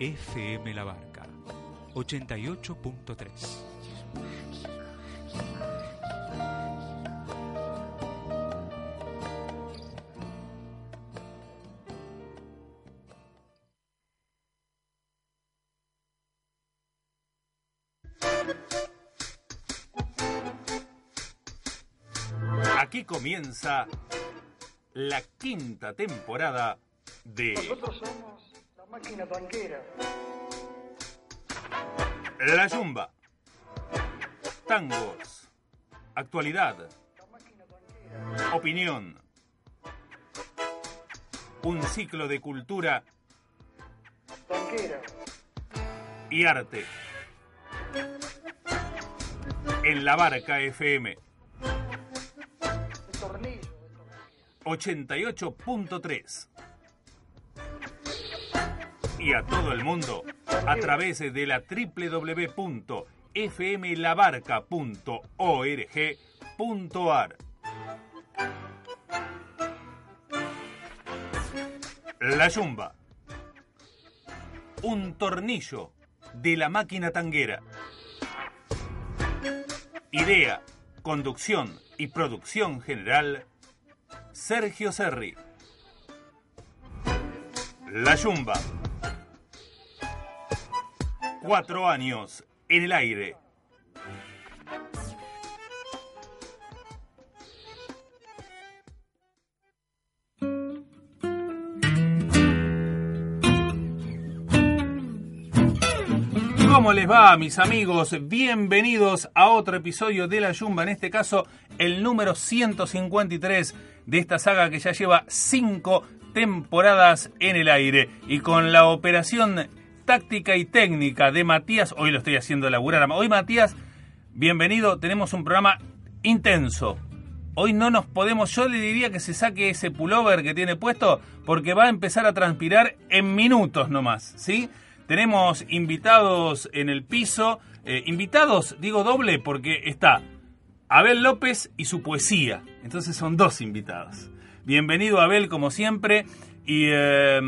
FM La Barca 88.3. Aquí comienza la quinta temporada de máquina tanquera. La Yumba. Tangos. Actualidad. Opinión. Un ciclo de cultura Tanquera. y arte. En la Barca FM El tornillo. 88.3. Y a todo el mundo a través de la www.fmlabarca.org.ar. La Yumba. Un tornillo de la máquina tanguera. Idea, conducción y producción general Sergio Serri. La Yumba. Cuatro años en el aire. ¿Cómo les va, mis amigos? Bienvenidos a otro episodio de La Yumba, en este caso el número 153 de esta saga que ya lleva cinco temporadas en el aire y con la operación táctica y técnica de Matías, hoy lo estoy haciendo laburar. Hoy Matías, bienvenido, tenemos un programa intenso. Hoy no nos podemos, yo le diría que se saque ese pullover que tiene puesto porque va a empezar a transpirar en minutos nomás, ¿sí? Tenemos invitados en el piso, eh, invitados, digo doble porque está Abel López y su poesía. Entonces son dos invitados. Bienvenido Abel como siempre y, eh,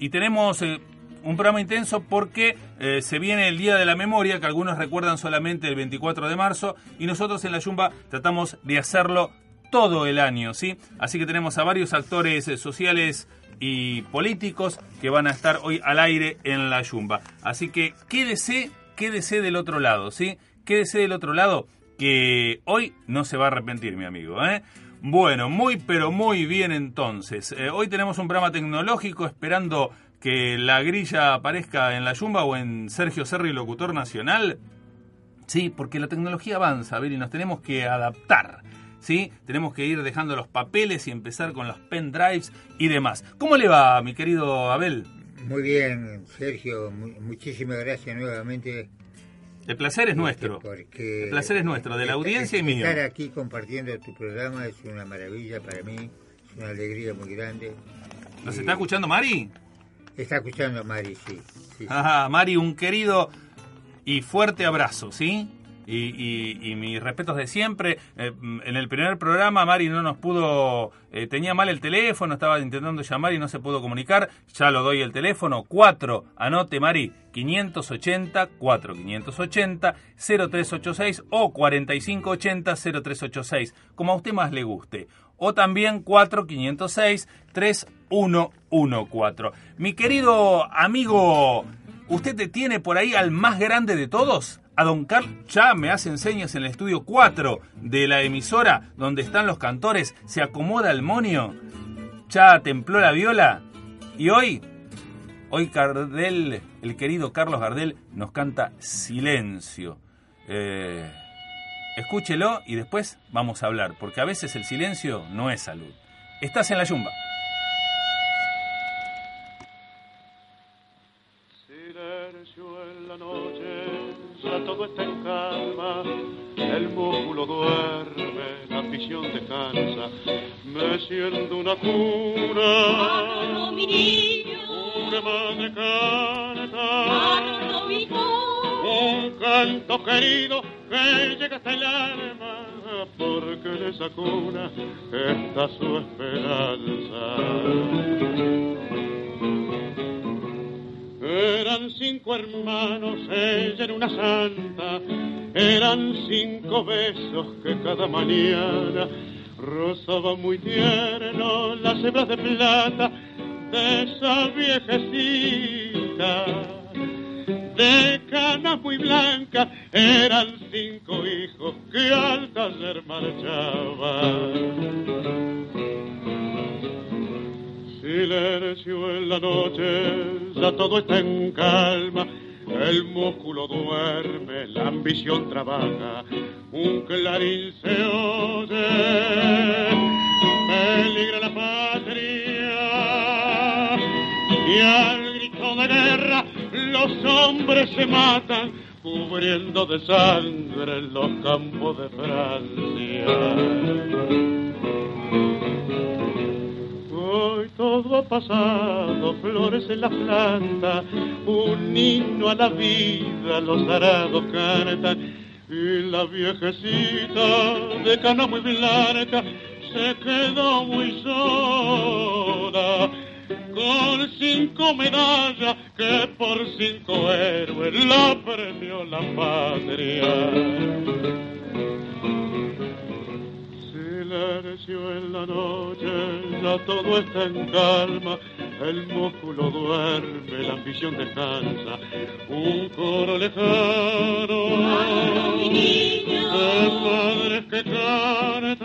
y tenemos eh, un programa intenso porque eh, se viene el Día de la Memoria, que algunos recuerdan solamente el 24 de marzo y nosotros en la Yumba tratamos de hacerlo todo el año, ¿sí? Así que tenemos a varios actores eh, sociales y políticos que van a estar hoy al aire en la Yumba. Así que quédese, quédese del otro lado, ¿sí? Quédese del otro lado que hoy no se va a arrepentir, mi amigo, ¿eh? Bueno, muy pero muy bien entonces. Eh, hoy tenemos un programa tecnológico esperando que la grilla aparezca en la Yumba o en Sergio Serri, locutor nacional. Sí, porque la tecnología avanza, ver, y nos tenemos que adaptar. ¿sí? Tenemos que ir dejando los papeles y empezar con los pendrives y demás. ¿Cómo le va, mi querido Abel? Muy bien, Sergio, mu- muchísimas gracias nuevamente. El placer es nuestro. Porque El placer es nuestro, de la audiencia y mío. Estar aquí compartiendo tu programa es una maravilla para mí, es una alegría muy grande. ¿Nos Y- está escuchando Mari? Está escuchando Mari, sí. Ajá, Mari, un querido y fuerte abrazo, ¿sí? Y, mis respetos de siempre. Eh, en el primer programa Mari no nos pudo, eh, tenía mal el teléfono, estaba intentando llamar y no se pudo comunicar. Ya lo doy el teléfono, 4, anote Mari, 580 4 580 0386 o 4580 0386, como a usted más le guste. O también 4 506 3114. Mi querido amigo ¿Usted te tiene por ahí al más grande de todos? A don Carlos, ya me hacen señas en el estudio 4 de la emisora donde están los cantores, se acomoda el monio, ya templó la viola y hoy, hoy Gardel, el querido Carlos Gardel nos canta Silencio. Eh, escúchelo y después vamos a hablar, porque a veces el silencio no es salud. Estás en la yumba. Me siento una cuna, una madre canta, un canto querido que llega hasta el alma, porque en esa cuna está su esperanza. Eran cinco hermanos, ella era una santa, eran cinco besos que cada mañana rozaba muy tierno las hebras de plata de esa viejecita. De cana muy blanca eran cinco hijos que al taller marchaban. Silencio en la noche, ya todo está en calma. El músculo duerme, la ambición trabaja, un clarín se oye, peligra la patria. Y al grito de guerra los hombres se matan, cubriendo de sangre los campos de Francia. Hoy todo ha pasado, flores en la planta, un himno a la vida, los arados cantan. Y la viejecita de cana muy blanca se quedó muy sola, con cinco medallas que por cinco héroes la premió la patria. Silencio en la noche, ya todo está en calma, el músculo duerme, la ambición descansa, un coro lejano. De padres que cantan,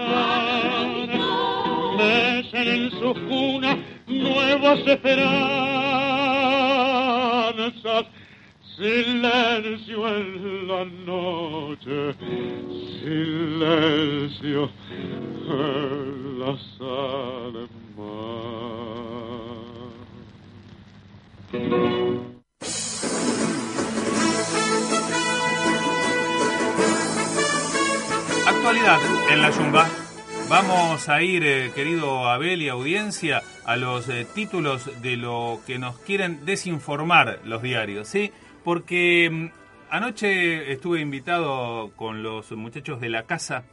mecen en sus cunas nuevas esperanzas. Silencio en la noche, silencio en las almas. Actualidad en la Yumba. Vamos a ir, eh, querido Abel y audiencia, a los eh, títulos de lo que nos quieren desinformar los diarios, ¿sí? Porque mm, anoche estuve invitado con los muchachos de la casa,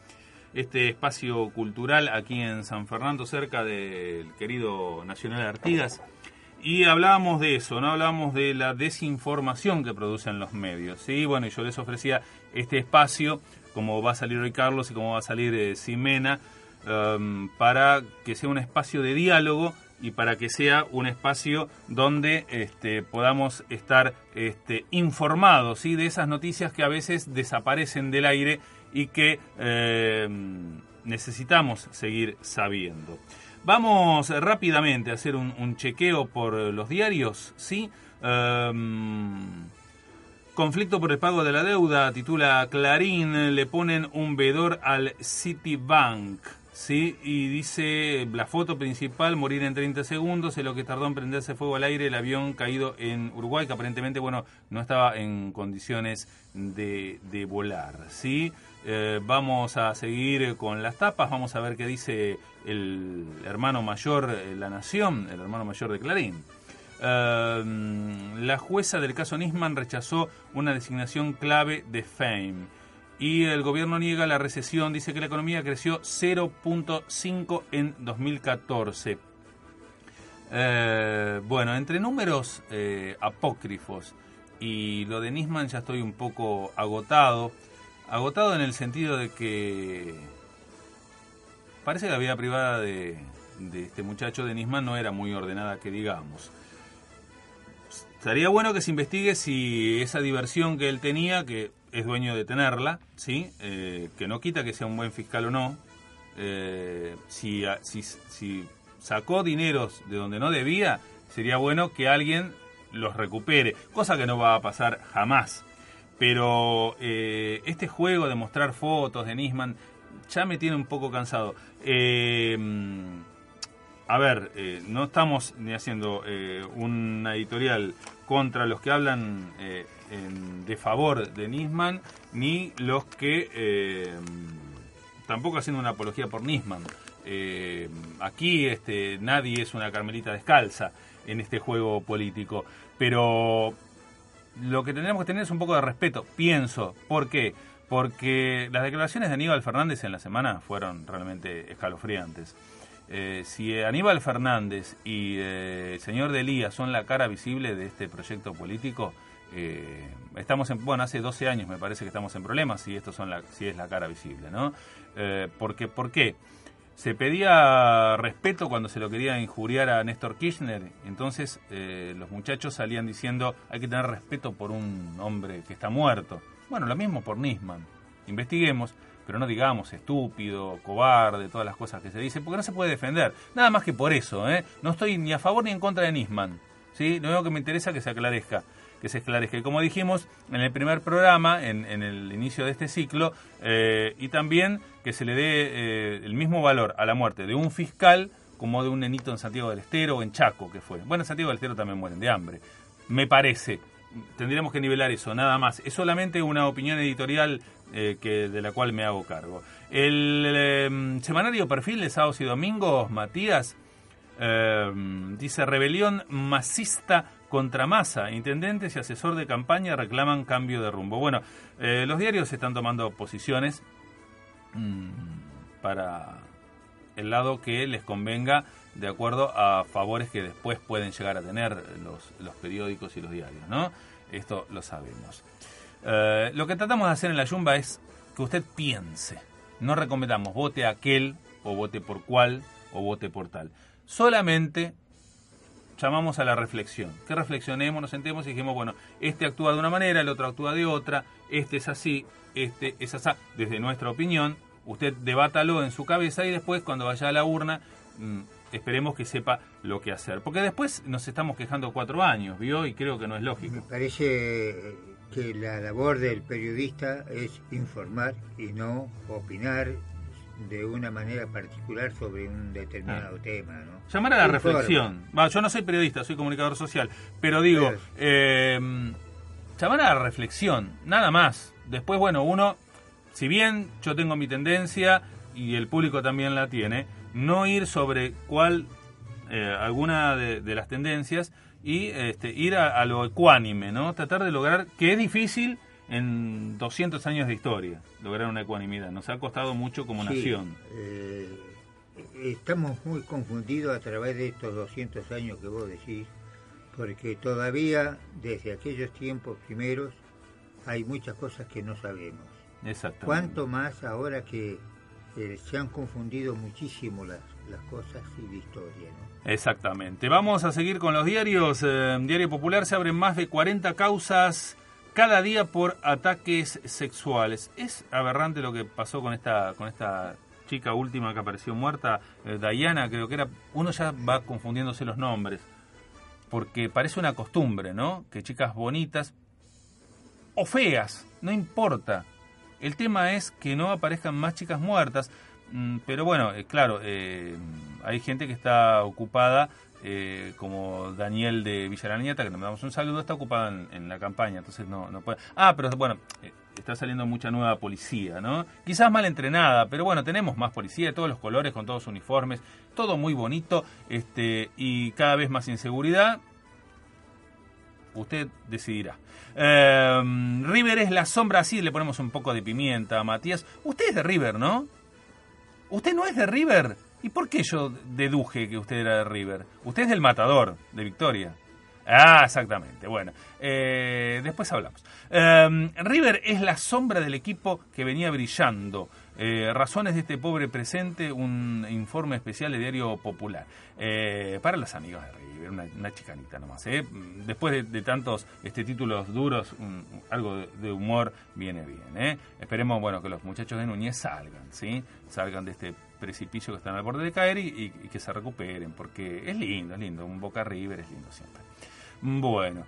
este espacio cultural aquí en San Fernando, cerca del querido Nacional Artigas, y hablábamos de eso, ¿no? Hablábamos de la desinformación que producen los medios, ¿sí? Bueno, y yo les ofrecía este espacio, como va a salir hoy Carlos y como va a salir eh, Ximena, um, para que sea un espacio de diálogo y para que sea un espacio donde este, podamos estar este, informados ¿sí? de esas noticias que a veces desaparecen del aire y que eh, necesitamos seguir sabiendo. Vamos rápidamente a hacer un, chequeo por los diarios, ¿sí? Um, conflicto por el pago de la deuda, titula Clarín, le ponen un vedor al Citibank. Sí, y dice la foto principal, morir en 30 segundos, en lo que tardó en prenderse fuego al aire el avión caído en Uruguay, que aparentemente, bueno, no estaba en condiciones de, de volar, ¿sí? Eh, vamos a seguir con las tapas, vamos a ver qué dice el hermano mayor, eh, La Nación, el hermano mayor de Clarín. Uh, la jueza del caso Nisman rechazó una designación clave de Fame y el gobierno niega la recesión, dice que la economía creció 0.5 en 2014. Eh, bueno, entre números eh, apócrifos y lo de Nisman ya estoy un poco agotado. Agotado en el sentido de que parece que la vida privada de, de este muchacho de Nisman no era muy ordenada, que digamos. Estaría bueno que se investigue si esa diversión que él tenía, que es dueño de tenerla, ¿sí? Eh, que no quita que sea un buen fiscal o no, eh, si, sacó dineros de donde no debía, sería bueno que alguien los recupere, cosa que no va a pasar jamás. Pero eh, este juego de mostrar fotos de Nisman ya me tiene un poco cansado. a ver, no estamos ni haciendo una editorial contra los que hablan en, de favor de Nisman, ni los que eh, tampoco haciendo una apología por Nisman. Eh, aquí este, nadie es una carmelita descalza en este juego político, pero lo que tendríamos que tener es un poco de respeto, pienso. ¿Por qué? Porque las declaraciones de Aníbal Fernández en la semana fueron realmente escalofriantes. eh, si Aníbal Fernández y el señor Delía son la cara visible de este proyecto político, eh, estamos en, bueno, hace 12 años me parece que estamos en problemas si estos son la, si es la cara visible, ¿no? Eh, porque, ¿por qué? Se pedía respeto cuando se lo quería injuriar a Néstor Kirchner, entonces eh, los muchachos salían diciendo hay que tener respeto por un hombre que está muerto. Bueno, lo mismo por Nisman. Investiguemos, pero no digamos estúpido, cobarde, todas las cosas que se dicen, porque no se puede defender. Nada más que por eso, ¿eh? No estoy ni a favor ni en contra de Nisman. ¿sí? Lo único que me interesa es que se aclarezca que se esclarezca. Y como dijimos en el primer programa, en, el inicio de este ciclo, eh, y también que se le dé eh, el mismo valor a la muerte de un fiscal como de un nenito en Santiago del Estero o en Chaco, que fue. Bueno, en Santiago del Estero también mueren de hambre. Me parece. Tendríamos que nivelar eso, nada más. Es solamente una opinión editorial eh, que, de la cual me hago cargo. El eh, semanario Perfil de sábados y domingos, Matías, eh, dice rebelión masista contra Massa. Intendentes y asesor de campaña reclaman cambio de rumbo. Bueno, eh, los diarios están tomando posiciones mm, para el lado que les convenga de acuerdo a favores que después pueden llegar a tener los, los periódicos y los diarios, ¿no? Esto lo sabemos. Eh, lo que tratamos de hacer en la Yumba es que usted piense. No recomendamos vote aquel o vote por cual o vote por tal. Solamente llamamos a la reflexión. Que reflexionemos, nos sentemos y dijimos, bueno, este actúa de una manera, el otro actúa de otra, este es así, este es así. Desde nuestra opinión, usted debátalo en su cabeza y después cuando vaya a la urna, mm, esperemos que sepa lo que hacer. Porque después nos estamos quejando cuatro años, ¿vio? Y creo que no es Me lógico. parece que la labor del periodista es informar y no opinar de una manera particular sobre un determinado tema, ¿no? Llamar a la reflexión. Va, yo no soy periodista, soy comunicador social, pero digo, Claro. eh, llamar a la reflexión, nada más. Después, bueno, uno, si bien yo tengo mi tendencia y el público también la tiene, no ir sobre cuál, eh, alguna de, de las tendencias y este, ir a, a lo ecuánime, ¿no? Tratar de lograr, que es difícil en 200 años de historia, lograr una ecuanimidad. Nos ha costado mucho como Sí, nación. eh, estamos muy confundidos a través de estos 200 años que vos decís, porque todavía desde aquellos tiempos primeros hay muchas cosas que no sabemos. Exactamente. Cuanto más ahora que eh, se han confundido muchísimo las, las cosas y la historia, ¿no? Exactamente. Vamos a seguir con los diarios. Eh, Diario Popular se abren más de 40 causas cada día por ataques sexuales. Es aberrante lo que pasó con esta con esta chica última que apareció muerta, eh, Diana, creo que era. Uno ya va confundiéndose los nombres. Porque parece una costumbre, ¿no? Que chicas bonitas o feas, no importa. El tema es que no aparezcan más chicas muertas. Mm, Pero bueno, eh, claro, eh, hay gente que está ocupada, eh, como Daniel de Villaranieta, que le mandamos un saludo, está ocupada en, la campaña, entonces no, no puede. Ah, pero bueno, eh, está saliendo mucha nueva policía, ¿no? Quizás mal entrenada, pero bueno, tenemos más policía de todos los colores, con todos uniformes, todo muy bonito, este, y cada vez más inseguridad. Usted decidirá. Eh, River es la sombra, así le ponemos un poco de pimienta a Matías. Usted es de River, ¿no? ¿Usted no es de River? ¿Y por qué yo deduje que usted era de River? Usted es del Matador, de Victoria. Ah, exactamente. Bueno, eh, después hablamos. Eh, River es la sombra del equipo que venía brillando. Eh, razones de este pobre presente, un informe especial de Diario Popular. Eh, para los amigos de River, una, chicanita nomás. Después de, tantos este, títulos duros, un- algo de humor viene bien. ¿eh? Esperemos bueno, que los muchachos de Núñez salgan, ¿sí? salgan de este precipicio que están al borde de caer y, que se recuperen, porque es lindo, es lindo. Un Boca River es lindo siempre. Bueno.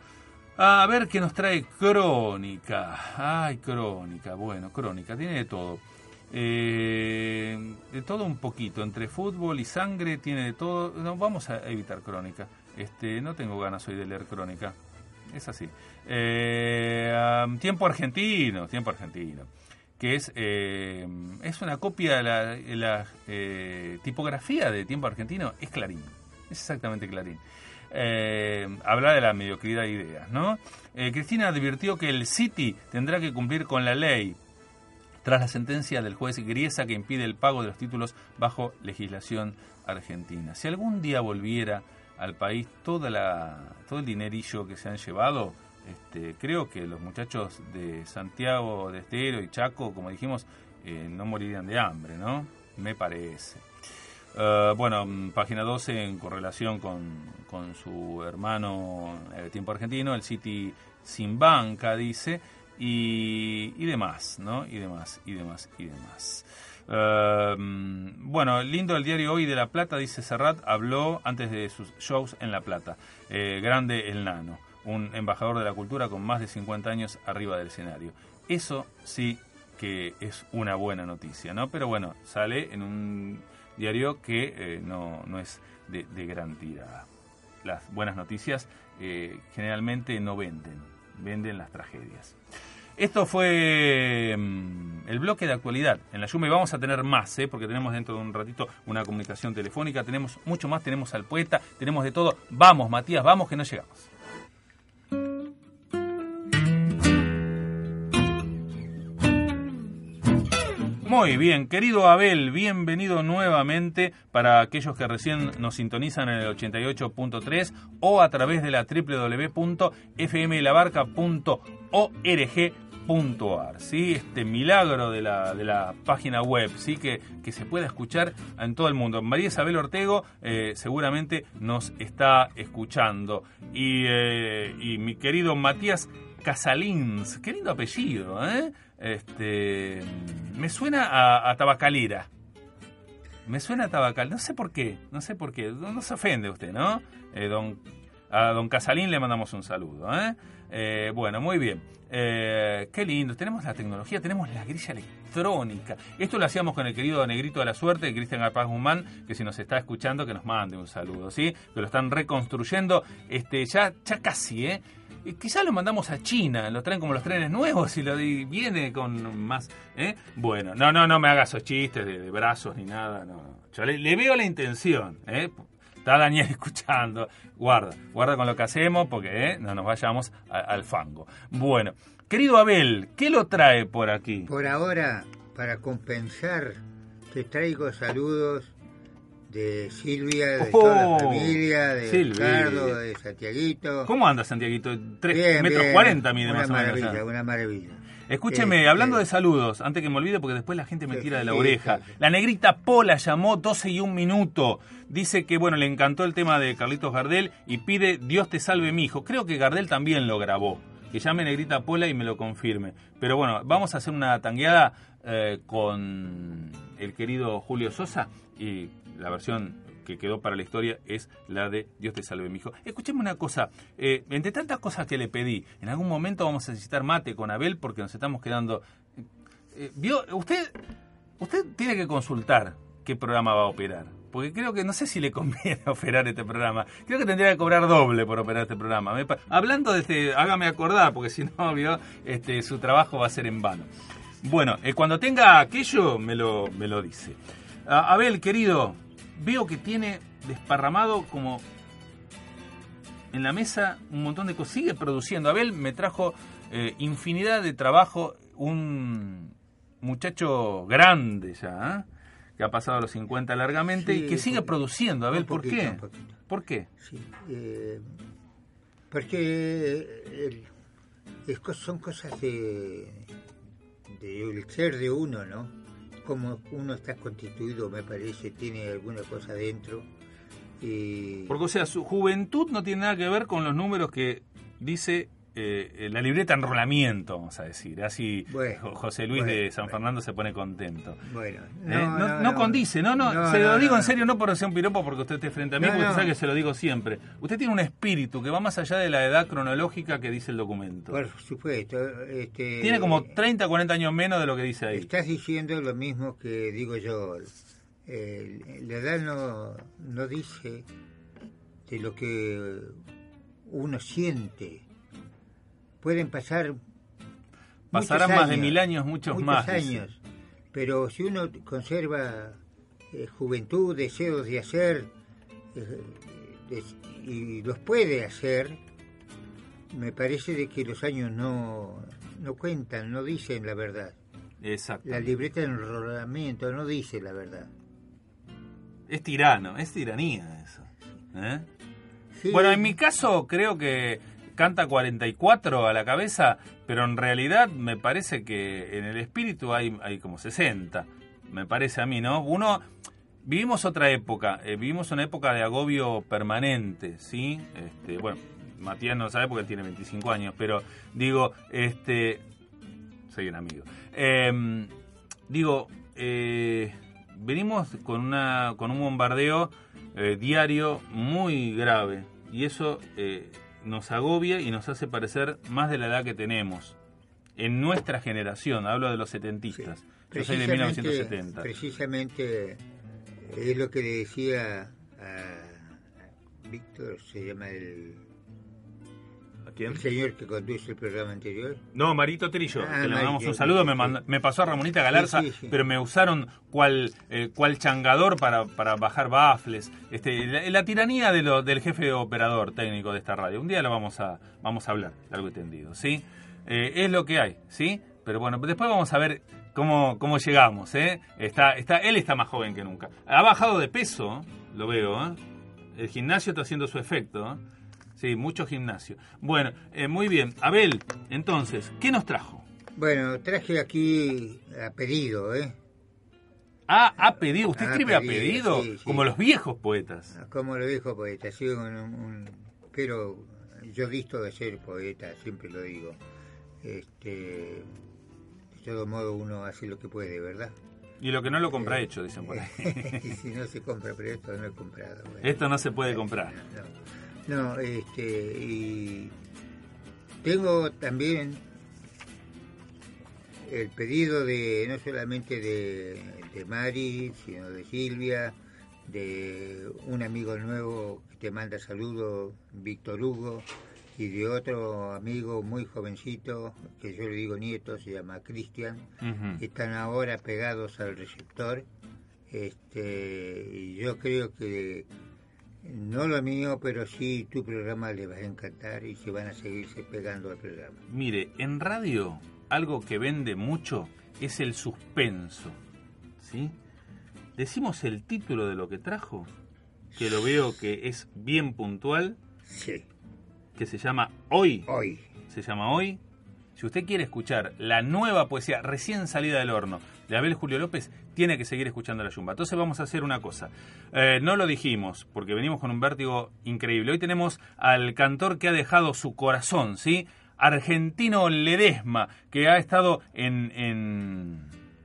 A ver qué nos trae Crónica. Ay, Crónica. Bueno, Crónica. Tiene de todo. Eh, de todo un poquito. Entre fútbol y sangre tiene de todo. No, vamos a evitar Crónica. Este, no tengo ganas hoy de leer Crónica. Es así. Eh, tiempo argentino. Tiempo argentino. Que es, eh, es una copia de la, eh, tipografía de Tiempo Argentino. Es Clarín. Es exactamente Clarín. Eh, habla de la mediocridad de ideas, ¿no? Eh, Cristina advirtió que el City tendrá que cumplir con la ley. tras la sentencia del juez Griesa que impide el pago de los títulos bajo legislación argentina. Si algún día volviera al país toda la, todo el dinerillo que se han llevado, este, creo que los muchachos de Santiago de Estero y Chaco, como dijimos, eh, no morirían de hambre, ¿no? Me parece. Uh, bueno, mm, página 12 en correlación con, con su hermano eh, Tiempo Argentino, el City sin banca, dice, y, y demás, ¿no? Y demás, y demás, y demás. Uh, bueno, lindo el diario hoy de La Plata, dice Serrat, habló antes de sus shows en La Plata. Eh, grande el nano, un embajador de la cultura con más de 50 años arriba del escenario. Eso sí que es una buena noticia, ¿no? Pero bueno, sale en un diario que eh, no, no, es de, de, gran tirada. Las buenas noticias eh, generalmente no venden, venden las tragedias. Esto fue mm, el bloque de actualidad en la Yume. Vamos a tener más, ¿eh? porque tenemos dentro de un ratito una comunicación telefónica, tenemos mucho más, tenemos al poeta, tenemos de todo. Vamos, Matías, vamos que no llegamos. Muy bien, querido Abel, bienvenido nuevamente para aquellos que recién nos sintonizan en el 88.3 o a través de la www.fmlabarca.org.ar, ¿sí? Este milagro de la, de la página web, ¿sí? Que, que, se pueda escuchar en todo el mundo. María Isabel Ortego eh, seguramente nos está escuchando. Y, eh, y mi querido Matías Casalins, qué lindo apellido, ¿eh? Este, me suena a, a tabacalera. Me suena a tabacal, no sé por qué, no sé por qué, no, no se ofende usted, ¿no? Eh, don, a don Casalín le mandamos un saludo, ¿eh? eh bueno, muy bien. Qué lindo, tenemos la tecnología, tenemos la grilla electrónica. Esto lo hacíamos con el querido Negrito de la Suerte, Cristian Arpaz Guzmán, que si nos está escuchando, que nos mande un saludo, ¿sí? Que lo están reconstruyendo, este, ya, ya casi, ¿eh? Quizás lo mandamos a China, lo traen como los trenes nuevos y lo viene con más. ¿eh? Bueno, no, no, no me hagas esos chistes de, brazos ni nada. No. Yo le, veo la intención. ¿eh? Está Daniel escuchando. Guarda, guarda con lo que hacemos porque ¿eh? no nos vayamos al fango. Bueno, querido Abel, ¿qué lo trae por aquí? Por ahora, para compensar, te traigo saludos de Silvia, de Oh, toda la familia, de Silvia. Ricardo, de Santiaguito. ¿Cómo anda, Santiaguito? Tres Bien, metros bien. 40 mide una más o menos. maravilla. Una maravilla. Escúcheme, Eh, hablando eh, de saludos, antes que me olvide, porque después la gente me tira de la sí, oreja. sí. La negrita Pola llamó 12 y un minuto. Dice que, bueno, le encantó el tema de Carlitos Gardel y pide Dios te salve, mi hijo. Creo que Gardel también lo grabó. Que llame negrita Pola y me lo confirme. Pero bueno, vamos a hacer una tangueada eh, con el querido Julio Sosa y la versión que quedó para la historia es la de Dios te salve, mi hijo. Escucheme una cosa, eh, entre tantas cosas que le pedí, en algún momento vamos a necesitar mate con Abel porque nos estamos quedando... Eh, ¿Vio? Usted, usted tiene que consultar qué programa va a operar. Porque creo que no sé si le conviene operar este programa. Creo que tendría que cobrar doble por operar este programa. Hablando de este, hágame acordar, porque si no, vio, este, su trabajo va a ser en vano. Bueno, eh, cuando tenga aquello, me lo, me lo dice. Abel, querido, veo que tiene desparramado como en la mesa un montón de cosas. Sigue produciendo. Abel me trajo eh, infinidad de trabajo. Un muchacho grande ya, ¿eh? que ha pasado a los 50 largamente Sí, y que sigue produciendo. Abel, ¿por poquito, qué? ¿Por qué? Sí, eh, porque son cosas de del ser de uno, ¿no? Como uno está constituido, me parece, tiene alguna cosa dentro. Y Porque, o sea, su juventud no tiene nada que ver con los números que dice eh, la libreta enrolamiento, vamos a decir. Así Bueno, José Luis bueno, de San bueno. Fernando se pone contento. bueno, ¿Eh? No, no condice, no, no, se lo digo en serio, no por ser un piropo porque usted esté frente a mí, porque usted sabe que se lo digo siempre. Usted tiene un espíritu que va más allá de la edad cronológica que dice el documento. Por supuesto. Este, Tiene como 30, 40 años menos de lo que dice ahí. Estás diciendo lo mismo que digo yo. Eh, la edad no, no dice de lo que uno siente. Pueden pasar. Pasarán más de mil años, muchos, más. dice. años. Pero si uno conserva eh, juventud, deseos de hacer, eh, y los puede hacer, me parece de que los años no, no cuentan, no dicen la verdad. Exacto. La libreta de enrolamiento no dice la verdad. Es tirano, es tiranía eso. ¿eh? Sí, Bueno, en mi caso creo que canta 44 a la cabeza, pero en realidad me parece que en el espíritu hay, hay como 60. Me parece a mí, ¿no? Uno. Vivimos otra época, eh, vivimos una época de agobio permanente, ¿sí? Este, bueno, Matías no sabe porque tiene 25 años, pero digo, este. Soy un amigo. Em, digo, eh, venimos con, una, con un bombardeo eh, diario muy grave y eso nos agobia y nos hace parecer más de la edad que tenemos. En nuestra generación, hablo de los setentistas. Yo soy de 1970. precisamente es lo que le decía a Víctor, se llama el, ¿A quién? el señor que conduce el programa anterior. No, Marito Trillo, Ah, que le mandamos Marito, un saludo. Me, manda- me pasó a Ramonita Galarza, Sí, sí, sí. pero me usaron cual, eh, cual changador para, para bajar bafles. Este, la, la tiranía de lo- del jefe operador técnico de esta radio. Un día lo vamos a, vamos a hablar, largo y tendido, ¿sí? Eh, es lo que hay, ¿sí? Pero bueno, después vamos a ver cómo, cómo llegamos, ¿eh? Está, está, él está más joven que nunca. Ha bajado de peso, lo veo, ¿eh? El gimnasio está haciendo su efecto, ¿eh? Sí, mucho gimnasio. Bueno, eh, muy bien. Abel, entonces, ¿qué nos trajo? Bueno, traje aquí a pedido, ¿eh? Ah, ha pedido. ¿Usted Ha escribe a pedido, pedido? sí, sí. Como los viejos poetas. Como lo dijo poeta, sí, un, un- pero yo visto de ser poeta, siempre lo digo. Este, de todo modo uno hace lo que puede, ¿verdad? Y lo que no lo compra hecho, dicen por ahí. y si no se compra, pero esto no he comprado. bueno. Esto no se puede comprar. No, no, este, y tengo también el pedido de no solamente de, de Mari, sino de Silvia, de un amigo nuevo que te manda saludos, Víctor Hugo, y de otro amigo muy jovencito, que yo le digo nieto, se llama Cristian, están ahora pegados al receptor. Este, y yo creo que no lo mío, pero sí tu programa les va a encantar y se van a seguirse pegando al programa. Mire, en radio algo que vende mucho es el suspenso. ¿Sí? Decimos el título de lo que trajo, que lo veo que es bien puntual, Sí, que se llama Hoy. hoy. se llama Hoy. Si usted quiere escuchar la nueva poesía recién salida del horno de Abel Julio López, tiene que seguir escuchando la yumba. Entonces vamos a hacer una cosa. Eh, no lo dijimos, porque venimos con un vértigo increíble. Hoy tenemos al cantor que ha dejado su corazón, ¿sí? Argentino Ledesma, que ha estado en, en,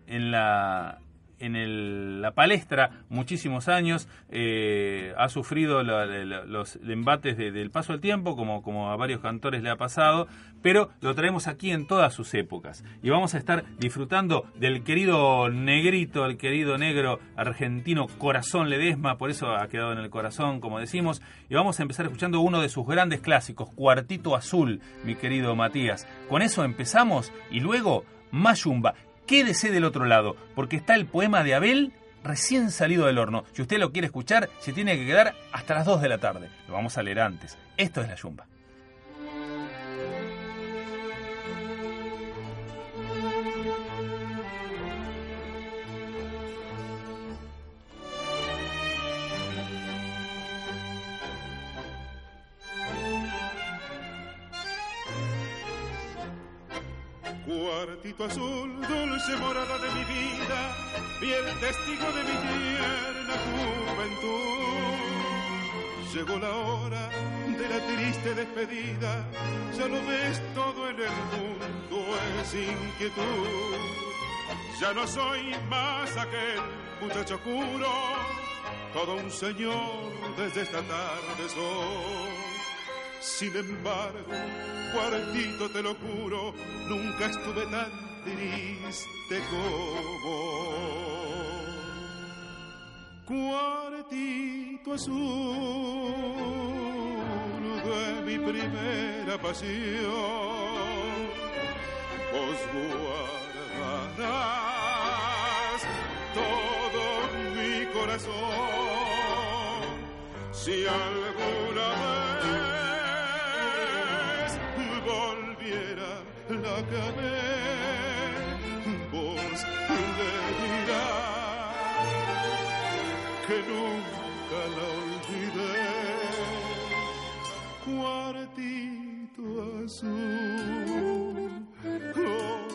en la en la palestra muchísimos años, eh, ha sufrido los embates de- del paso del tiempo, como, como a varios cantores le ha pasado, pero lo traemos aquí en todas sus épocas. Y vamos a estar disfrutando del querido negrito, el querido negro argentino Corazón Ledesma, por eso ha quedado en el corazón, como decimos, y vamos a empezar escuchando uno de sus grandes clásicos, Cuartito Azul, mi querido Matías. Con eso empezamos y luego Mayumba. Quédese del otro lado, porque está el poema de Abel recién salido del horno. Si usted lo quiere escuchar, se tiene que quedar hasta las 2 de la tarde. Lo vamos a leer antes. Esto es la Yumba. Cuartito azul, dulce morada de mi vida, fiel testigo de mi tierna juventud. Llegó la hora de la triste despedida, ya lo ves todo en el mundo es inquietud. Ya no soy más aquel muchacho oscuro, todo un señor desde esta tarde soy. Sin embargo, cuartito te lo juro, nunca estuve tan triste como Cuartito azul de mi primera pasión, vos guardarás todo mi corazón. Si alguna vez volviera la que vos le dirás que nunca la olvidé. Cuartito azul, oh,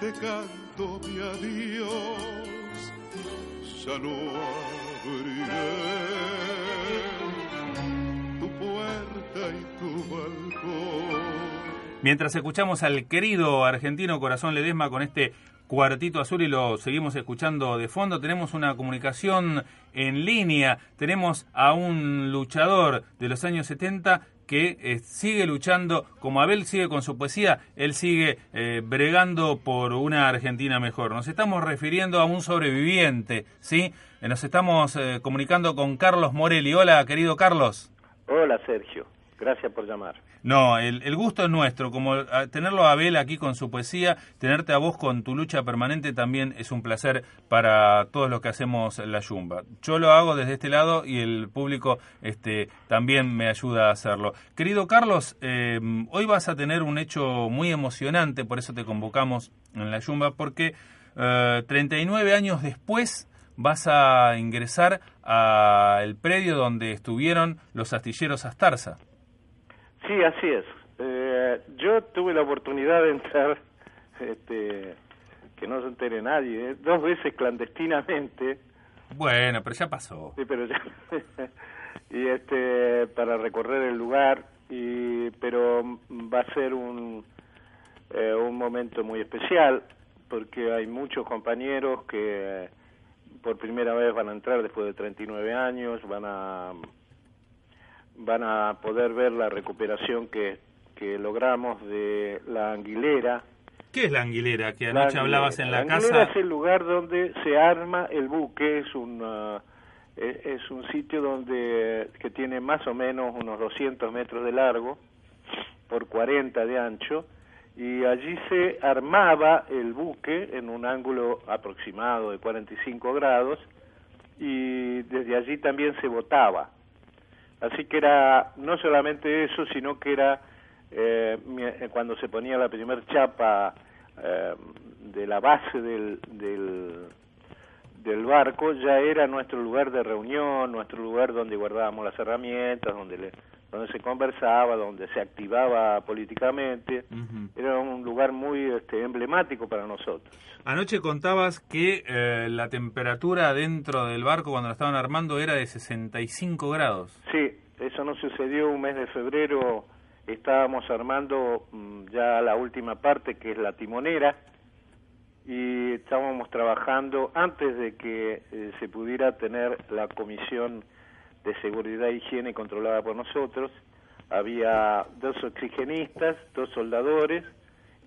te canto mi adiós, ya no abriré tu puerta y tu balcón. Mientras escuchamos al querido argentino Corazón Ledesma con este cuartito azul y lo seguimos escuchando de fondo, tenemos una comunicación en línea, tenemos a un luchador de los años 70 que eh, sigue luchando, como Abel sigue con su poesía, él sigue eh, bregando por una Argentina mejor. Nos estamos refiriendo a un sobreviviente, ¿sí? Eh, nos estamos comunicando con Carlos Morelli. Hola, querido Carlos. Hola Sergio, gracias por llamar. No, el, el gusto es nuestro, como a- tenerlo a Abel aquí con su poesía, tenerte a vos con tu lucha permanente también es un placer para todos los que hacemos la Yumba. Yo lo hago desde este lado y el público este, también me ayuda a hacerlo. Querido Carlos, eh, hoy vas a tener un hecho muy emocionante, por eso te convocamos en la Yumba, porque eh, 39 años después vas a ingresar al predio donde estuvieron los astilleros Astarza. Sí, así es. Eh, yo tuve la oportunidad de entrar, este, que no se entere nadie, eh, dos veces clandestinamente, Bueno, pero ya pasó. sí, pero ya, y este, para recorrer el lugar, y, pero va a ser un, eh, un momento muy especial, porque hay muchos compañeros que por primera vez van a entrar después de 39 años, van a van a poder ver la recuperación que, que logramos de la anguilera. ¿Qué es la anguilera que La anoche anguilera. hablabas en la, anguilera casa? es el lugar donde se arma el buque, es un, ah, es, es un sitio donde que tiene más o menos unos 200 metros de largo por 40 de ancho y allí se armaba el buque en un ángulo aproximado de 45 grados y desde allí también se botaba. Así que era no solamente eso, sino que era eh, eh, cuando se ponía la primer chapa eh, de la base del, del, del barco, ya era nuestro lugar de reunión, nuestro lugar donde guardábamos las herramientas, donde, le- donde se conversaba, donde se activaba políticamente. Era un lugar muy este, emblemático para nosotros. Anoche contabas que eh, la temperatura dentro del barco cuando lo estaban armando era de 65 grados. Sí, eso no sucedió un mes de febrero. Estábamos armando mm, ya la última parte, que es la timonera, y estábamos trabajando antes de que eh, se pudiera tener la comisión de seguridad e higiene controlada por nosotros. Había dos oxigenistas, dos soldadores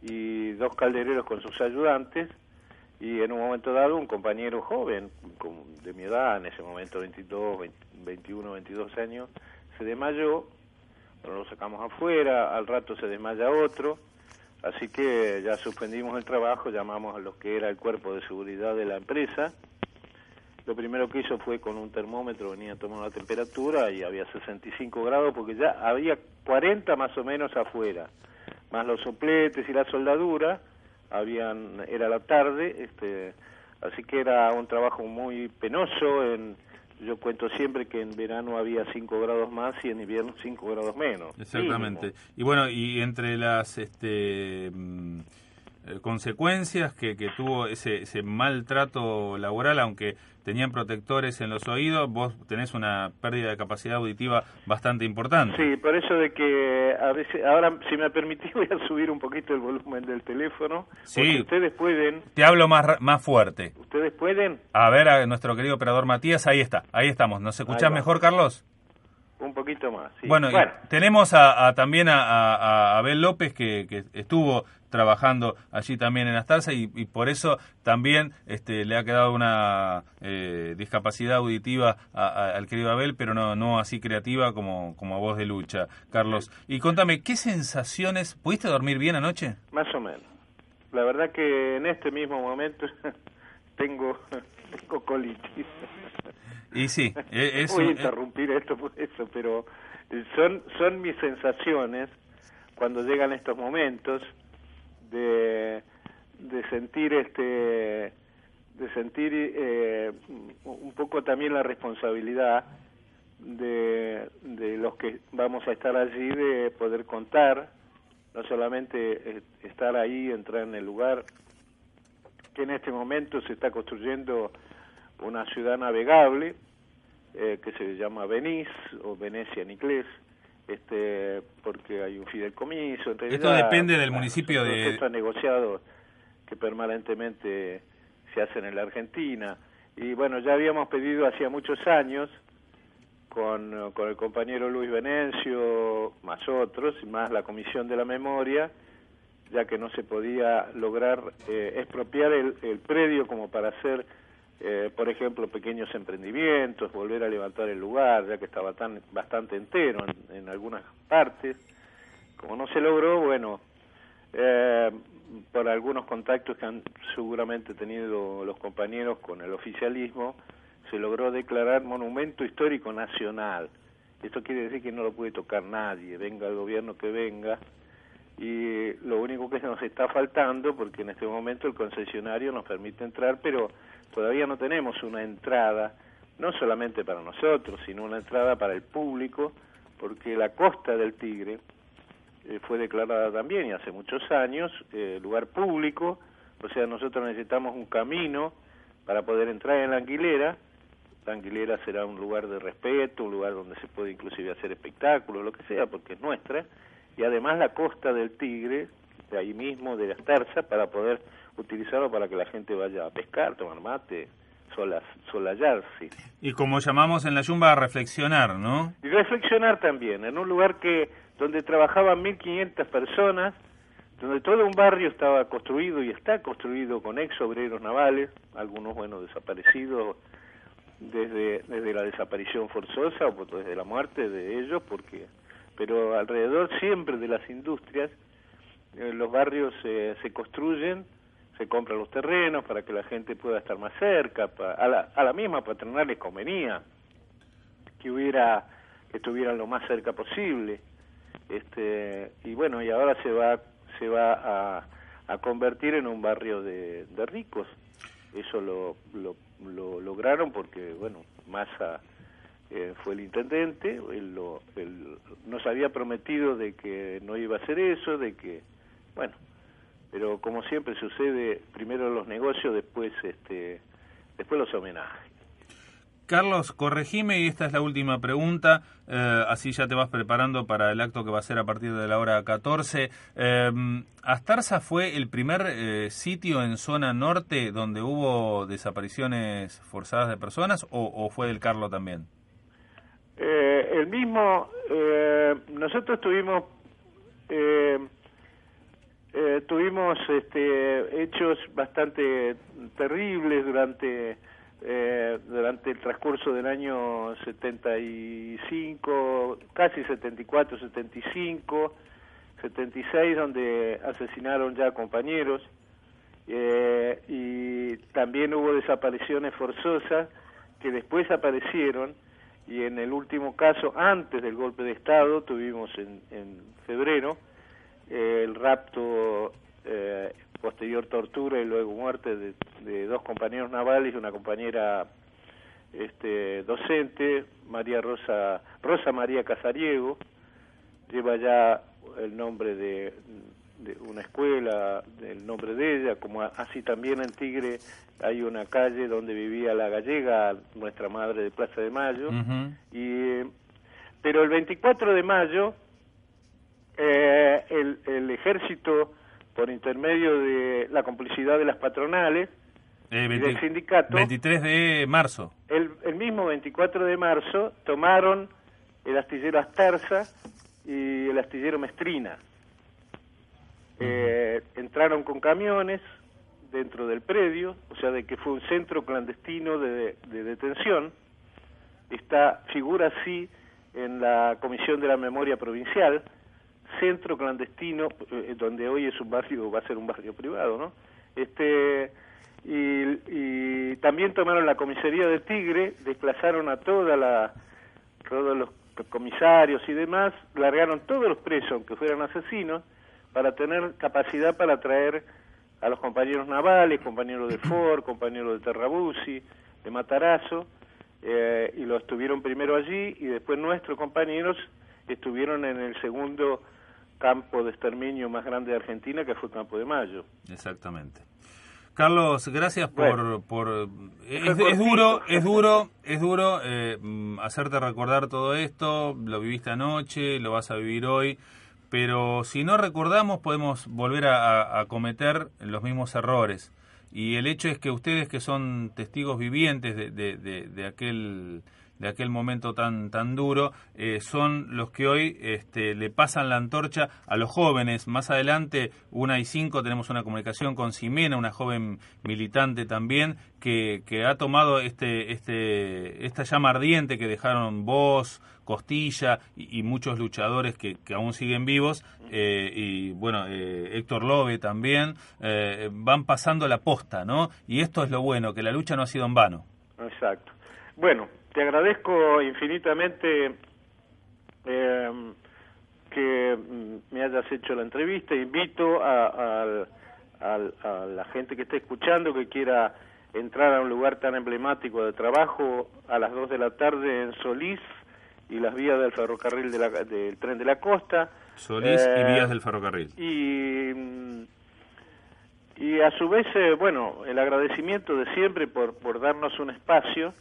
y dos caldereros con sus ayudantes. Y en un momento dado un compañero joven de mi edad, en ese momento 22, 20, 21, 22 años, se desmayó, bueno, lo sacamos afuera, al rato se desmaya otro, así que ya suspendimos el trabajo, llamamos a lo que era el cuerpo de seguridad de la empresa, lo primero que hizo fue con un termómetro, venía a tomar la temperatura y había 65 grados porque ya había 40 más o menos afuera, más los sopletes y la soldadura, habían era la tarde, este, así que era un trabajo muy penoso. En, yo cuento siempre que en verano había 5 grados más y en invierno 5 grados menos. Exactamente. mínimo. Y bueno, y entre las este, mm, eh, consecuencias que, que tuvo ese, ese maltrato laboral, aunque tenían protectores en los oídos, vos tenés una pérdida de capacidad auditiva bastante importante. Sí, por eso de que a veces, ahora si me permitís voy a subir un poquito el volumen del teléfono, Sí. ustedes pueden, Te hablo más, más fuerte. ustedes pueden A ver, a nuestro querido operador Matías, ahí está, ahí estamos. ¿Nos escuchás mejor, Carlos? Un poquito más. sí. Bueno, tenemos a, a- también a, Abel López que, que estuvo trabajando allí también en Astarza y, y por eso también este, le ha quedado una eh, discapacidad auditiva al querido Abel, pero no, no así creativa como, como a voz de lucha, Carlos. Y contame, ¿qué sensaciones? ¿Pudiste dormir bien anoche? Más o menos. La verdad que en este mismo momento tengo, tengo colitis. Y sí, e- es, Voy a un- interrumpir esto por eso, pero eh, son, son mis sensaciones cuando llegan estos momentos de, de sentir este de sentir eh, un poco también la responsabilidad de, de los que vamos a estar allí de poder contar, no solamente estar ahí, entrar en el lugar, que en este momento se está construyendo una ciudad navegable eh, que se llama Venice o Venecia en inglés, este, porque hay un fideicomiso. Esto depende del municipio de... Esto negociado que permanentemente se hacen en la Argentina. Y bueno, ya habíamos pedido hacía muchos años con, con el compañero Luis Venencio, más otros, y más la Comisión de la Memoria, ya que no se podía lograr eh, expropiar el, el, predio como para hacer, eh, por ejemplo, pequeños emprendimientos, volver a levantar el lugar, ya que estaba tan bastante entero en, algunas partes. Como no se logró, bueno, eh, por algunos contactos que han seguramente tenido los compañeros con el oficialismo, se logró declarar monumento histórico nacional. Esto quiere decir que no lo puede tocar nadie, venga el gobierno que venga, y lo único que nos está faltando, porque en este momento el concesionario nos permite entrar, pero todavía no tenemos una entrada, no solamente para nosotros, sino una entrada para el público, porque la costa del Tigre eh, fue declarada también, y hace muchos años, eh, lugar público, o sea, nosotros necesitamos un camino para poder entrar en la anguilera, la anguilera será un lugar de respeto, un lugar donde se puede inclusive hacer espectáculos, lo que sea, porque es nuestra, y además la costa del Tigre, de ahí mismo, de las Terzas, para poder utilizarlo para que la gente vaya a pescar, tomar mate, solas, solallarse. Y como llamamos en la yumba, a reflexionar, ¿no? Y reflexionar también, en un lugar que donde trabajaban 1.500 personas, donde todo un barrio estaba construido y está construido con ex obreros navales, algunos, bueno, desaparecidos desde, desde la desaparición forzosa o desde la muerte de ellos, porque pero alrededor siempre de las industrias eh, los barrios eh, se construyen, se compran los terrenos para que la gente pueda estar más cerca, a, la, a la misma patronal les convenía que hubiera que estuvieran lo más cerca posible. Este y bueno y ahora se va se va a, a convertir en un barrio de, de ricos. Eso lo, lo, lo lograron porque bueno Massa eh, fue el intendente él, lo, nos había prometido de que no iba a hacer eso de que bueno pero como siempre sucede primero los negocios después este después los homenajes Carlos, corregime y esta es la última pregunta, eh, así ya te vas preparando para el acto que va a ser a partir de la hora 14. Eh, ¿Astarza fue el primer eh, sitio en zona norte donde hubo desapariciones forzadas de personas o, fue el Carlos también? El mismo, eh, nosotros tuvimos eh, eh, tuvimos este, hechos bastante terribles durante eh, durante el transcurso del año 75, casi 74, 75, 76, donde asesinaron ya compañeros eh, y también hubo desapariciones forzosas que después aparecieron y en el último caso, antes del golpe de Estado, tuvimos en, en febrero eh, el rapto, eh, posterior tortura y luego muerte de, de, dos compañeros navales y una compañera este, docente, María Rosa, Rosa María Casariego, lleva ya el nombre de, de una escuela, el nombre de ella, como así también en Tigre hay una calle donde vivía la gallega, nuestra madre de Plaza de Mayo, uh -huh. y pero el 24 de mayo eh, el, el, ejército, por intermedio de la complicidad de las patronales eh, 20, y del sindicato, 23 de marzo, el, el mismo 24 de marzo tomaron el astillero Astarza y el astillero Mestrina. Eh, entraron con camiones dentro del predio, o sea, de que fue un centro clandestino de, de detención. Esta figura así en la Comisión de la Memoria Provincial, centro clandestino, eh, donde hoy es un barrio, va a ser un barrio privado, ¿no? Este, y, y también tomaron la comisaría del Tigre, desplazaron a toda la, todos los comisarios y demás, largaron todos los presos, aunque fueran asesinos, para tener capacidad para traer a los compañeros navales, compañeros de Ford, compañeros de Terrabusi, de Matarazo, eh, y los estuvieron primero allí y después nuestros compañeros estuvieron en el segundo campo de exterminio más grande de Argentina, que fue Campo de Mayo. Exactamente. Carlos, gracias por... por es, duro, es duro, es duro eh, mm, hacerte recordar todo esto, lo viviste anoche, lo vas a vivir hoy, pero si no recordamos podemos volver a, cometer los mismos errores. Y el hecho es que ustedes que son testigos vivientes de, de, de aquel de aquel momento tan tan duro eh, son los que hoy este, le pasan la antorcha a los jóvenes. Más adelante, una y cinco, tenemos una comunicación con Ximena, una joven militante también, que, que ha tomado este, este, esta llama ardiente que dejaron vos, Costilla y, muchos luchadores que, aún siguen vivos, eh, y bueno, eh, Héctor Lobe también, van pasando la posta, ¿no? Y esto es lo bueno, que la lucha no ha sido en vano. Exacto. Bueno, te agradezco infinitamente eh, que me hayas hecho la entrevista. Invito a, la gente que esté escuchando que quiera entrar a un lugar tan emblemático de trabajo a las 2 de la tarde en Solís y las vías del ferrocarril del tren de la costa. Solís y eh, vías del ferrocarril. Y, y a su vez, eh, bueno, el agradecimiento de siempre por, por darnos un espacio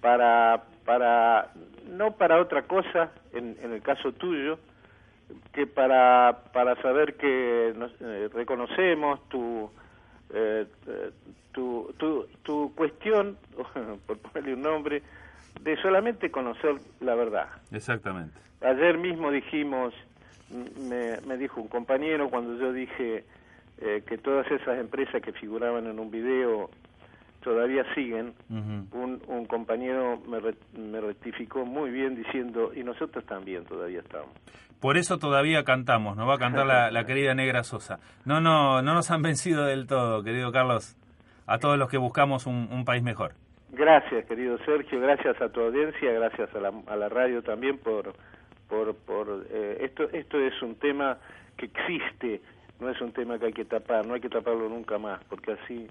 para, para no para otra cosa, en, en el caso tuyo, que para, para saber que nos, eh, reconocemos tu, eh, tu, tu, tu cuestión, por ponerle un nombre, de solamente conocer la verdad. Exactamente. Ayer mismo dijimos, me, me dijo un compañero cuando yo dije eh, que todas esas empresas que figuraban en un video todavía siguen. un, un, compañero me, me rectificó muy bien diciendo, y nosotros también todavía estamos. Por eso todavía cantamos, nos va a cantar la, querida Negra Sosa. No, no, no nos han vencido del todo, querido Carlos, a todos los que buscamos un, país mejor. Gracias, querido Sergio, gracias a tu audiencia, gracias a la, a la radio también por... por, por eh, esto, esto es un tema que existe, no es un tema que hay que tapar, no hay que taparlo nunca más, porque así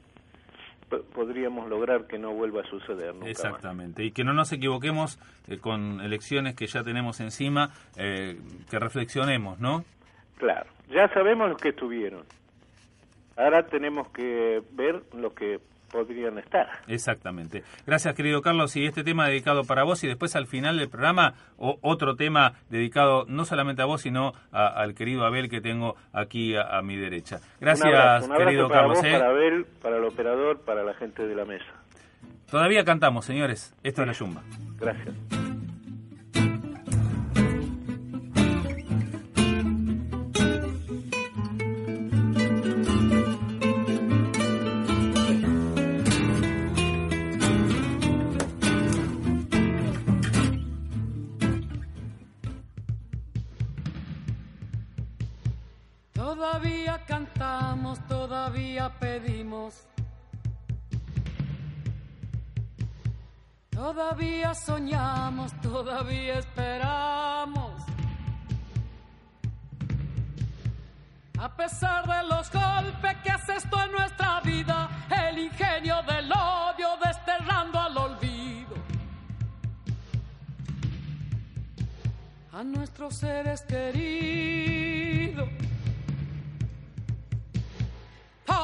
podríamos lograr que no vuelva a suceder nunca Exactamente, y que no nos equivoquemos eh, con elecciones que ya tenemos encima, eh, que reflexionemos, ¿no? Claro, ya sabemos lo que estuvieron. Ahora tenemos que ver lo que podrían estar. Exactamente. Gracias, querido Carlos. Y este tema dedicado para vos y después al final del programa otro tema dedicado no solamente a vos, sino al querido Abel que tengo aquí a, mi derecha. Gracias, querido Carlos. ¿eh? Para Abel, para el operador, para la gente de la mesa. Todavía cantamos, señores. Esto es la Yumba. Gracias. Pedimos. Todavía soñamos, todavía esperamos. A pesar de los golpes que hace esto en nuestra vida, el ingenio del odio desterrando al olvido. A nuestros seres queridos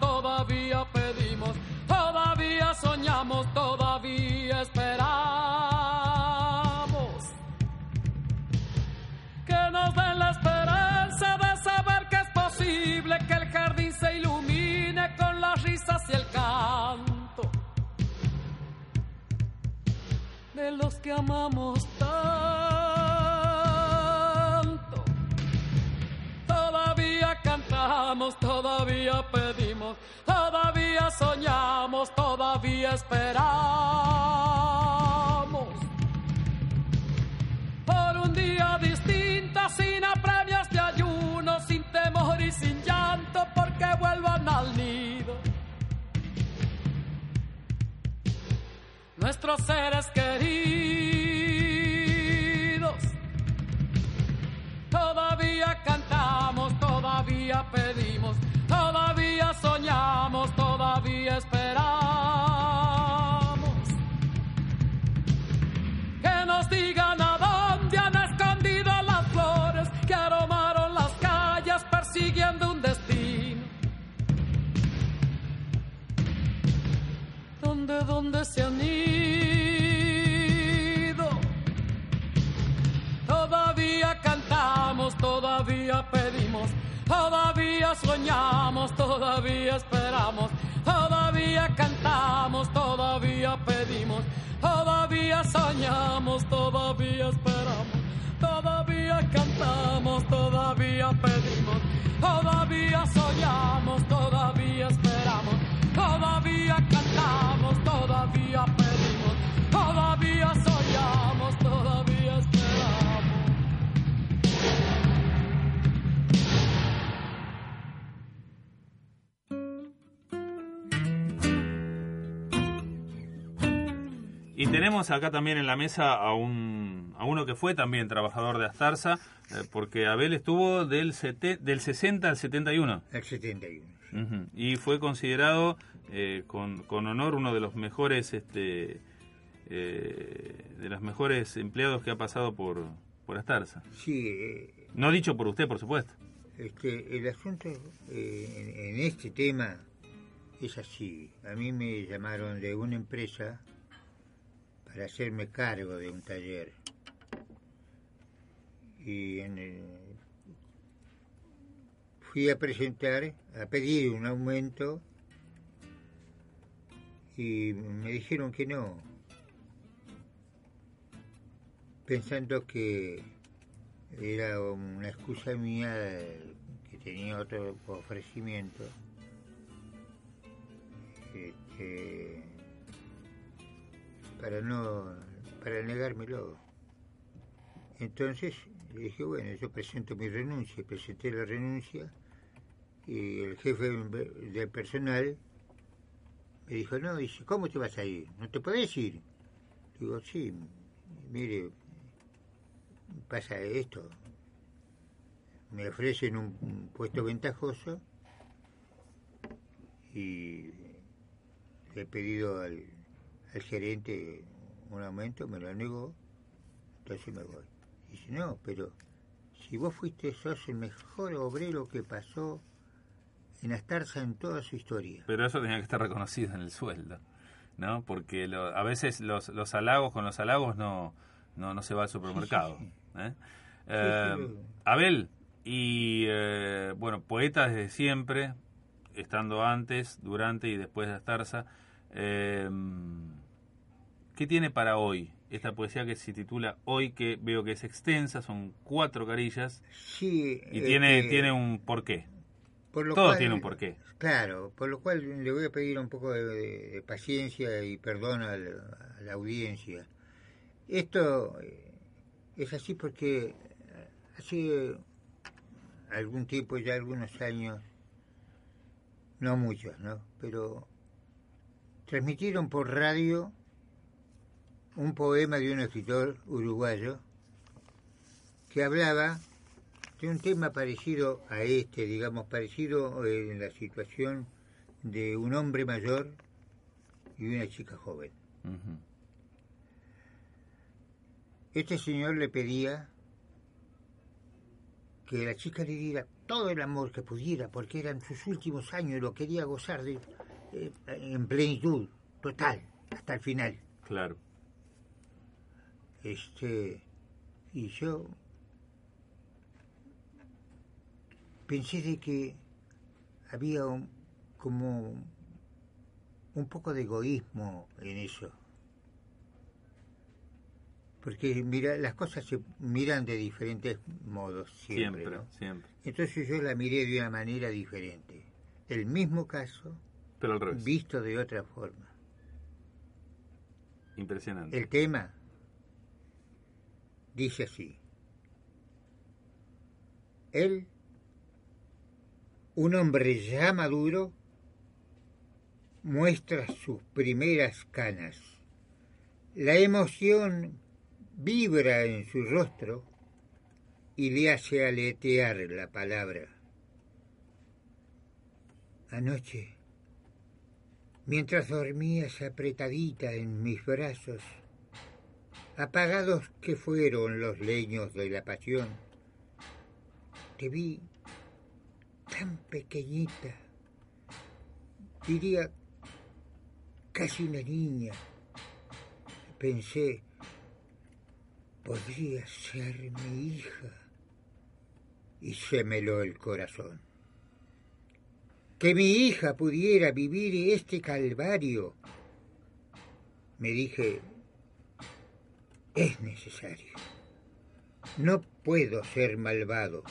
Todavía pedimos, todavía soñamos, todavía esperamos. Que nos den la esperanza de saber que es posible que el jardín se ilumine con las risas y el canto de los que amamos tanto. todavía pedimos, todavía soñamos, todavía esperamos. Por un día distinto, sin apremios de ayuno, sin temor y sin llanto, porque vuelvan al nido. Nuestros seres queridos, todavía ¿Dónde, dónde se han ido? Todavía cantamos, todavía pedimos, todavía soñamos, todavía esperamos, todavía cantamos, todavía pedimos, todavía soñamos, todavía esperamos, todavía cantamos, todavía pedimos, todavía soñamos, Y tenemos acá también en la mesa a, un, a uno que fue también trabajador de Astarza, eh, porque Abel estuvo del, sete- del 60 al 71. El 71. Ujú. Y fue considerado eh, con, con honor uno de los mejores este eh, de los mejores empleados que ha pasado por, por Astarza. Sí, eh, No dicho por usted, por supuesto. este, el asunto en, en este tema es así. A mí me llamaron de una empresa para hacerme cargo de un taller. Y fui a presentar, a pedir un aumento y me dijeron que no, pensando que era una excusa mía que tenía otro ofrecimiento. Este, para no para negármelo. Entonces le dije, bueno, yo presento mi renuncia, presenté la renuncia y el jefe del personal me dijo, no, dice, ¿cómo te vas a ir? ¿No te podés ir? Digo, sí, mire, pasa esto. Me ofrecen un, un puesto ventajoso y le he pedido al, al gerente un aumento, me lo negó, entonces me voy. Dice, no, pero si vos fuiste, sos el mejor obrero que pasó en Astarza en toda su historia. Pero eso tenía que estar reconocido en el sueldo, ¿no? Porque lo- a veces los, los halagos con los halagos no, no, no se va al supermercado. sí. ¿eh? Eh. Abel, y eh, bueno, poeta desde siempre, estando antes, durante y después de Astarza, eh, ¿qué tiene para hoy? Esta poesía que se titula Hoy, que veo que es extensa, son cuatro carillas Sí, y tiene, este, tiene un porqué. por lo todo cual- tiene un porqué. Claro, por lo cual le voy a pedir un poco de, paciencia y perdón a la, a la audiencia. Esto eh, es así porque eh, hace algún tiempo, ya algunos años, no muchos, ¿no? Pero transmitieron por radio un poema de un escritor uruguayo que hablaba de un tema parecido a este, digamos, parecido eh, en la situación de un hombre mayor y una chica joven. Este señor le pedía que la chica le diera todo el amor que pudiera, porque eran sus últimos años y lo quería gozar de, eh, en plenitud, total, hasta el final. Claro. Este, y yo pensé de que había un- como un poco de egoísmo en eso. Porque mira, las cosas se miran de diferentes modos siempre. Siempre, ¿no? siempre. Entonces yo la miré de una manera diferente. El mismo caso, Pero al revés. visto de otra forma. Impresionante. El tema dice así. Él, un hombre ya maduro, muestra sus primeras canas. La emoción vibra en su rostro y le hace aletear la palabra. Anoche, mientras dormías apretadita en mis brazos, apagados que fueron los leños de la pasión, te vi tan pequeñita, diría casi una niña. Pensé, podría ser mi hija. Y se meló el corazón. Que mi hija pudiera vivir este calvario. Me dije, es necesario. No puedo ser malvado.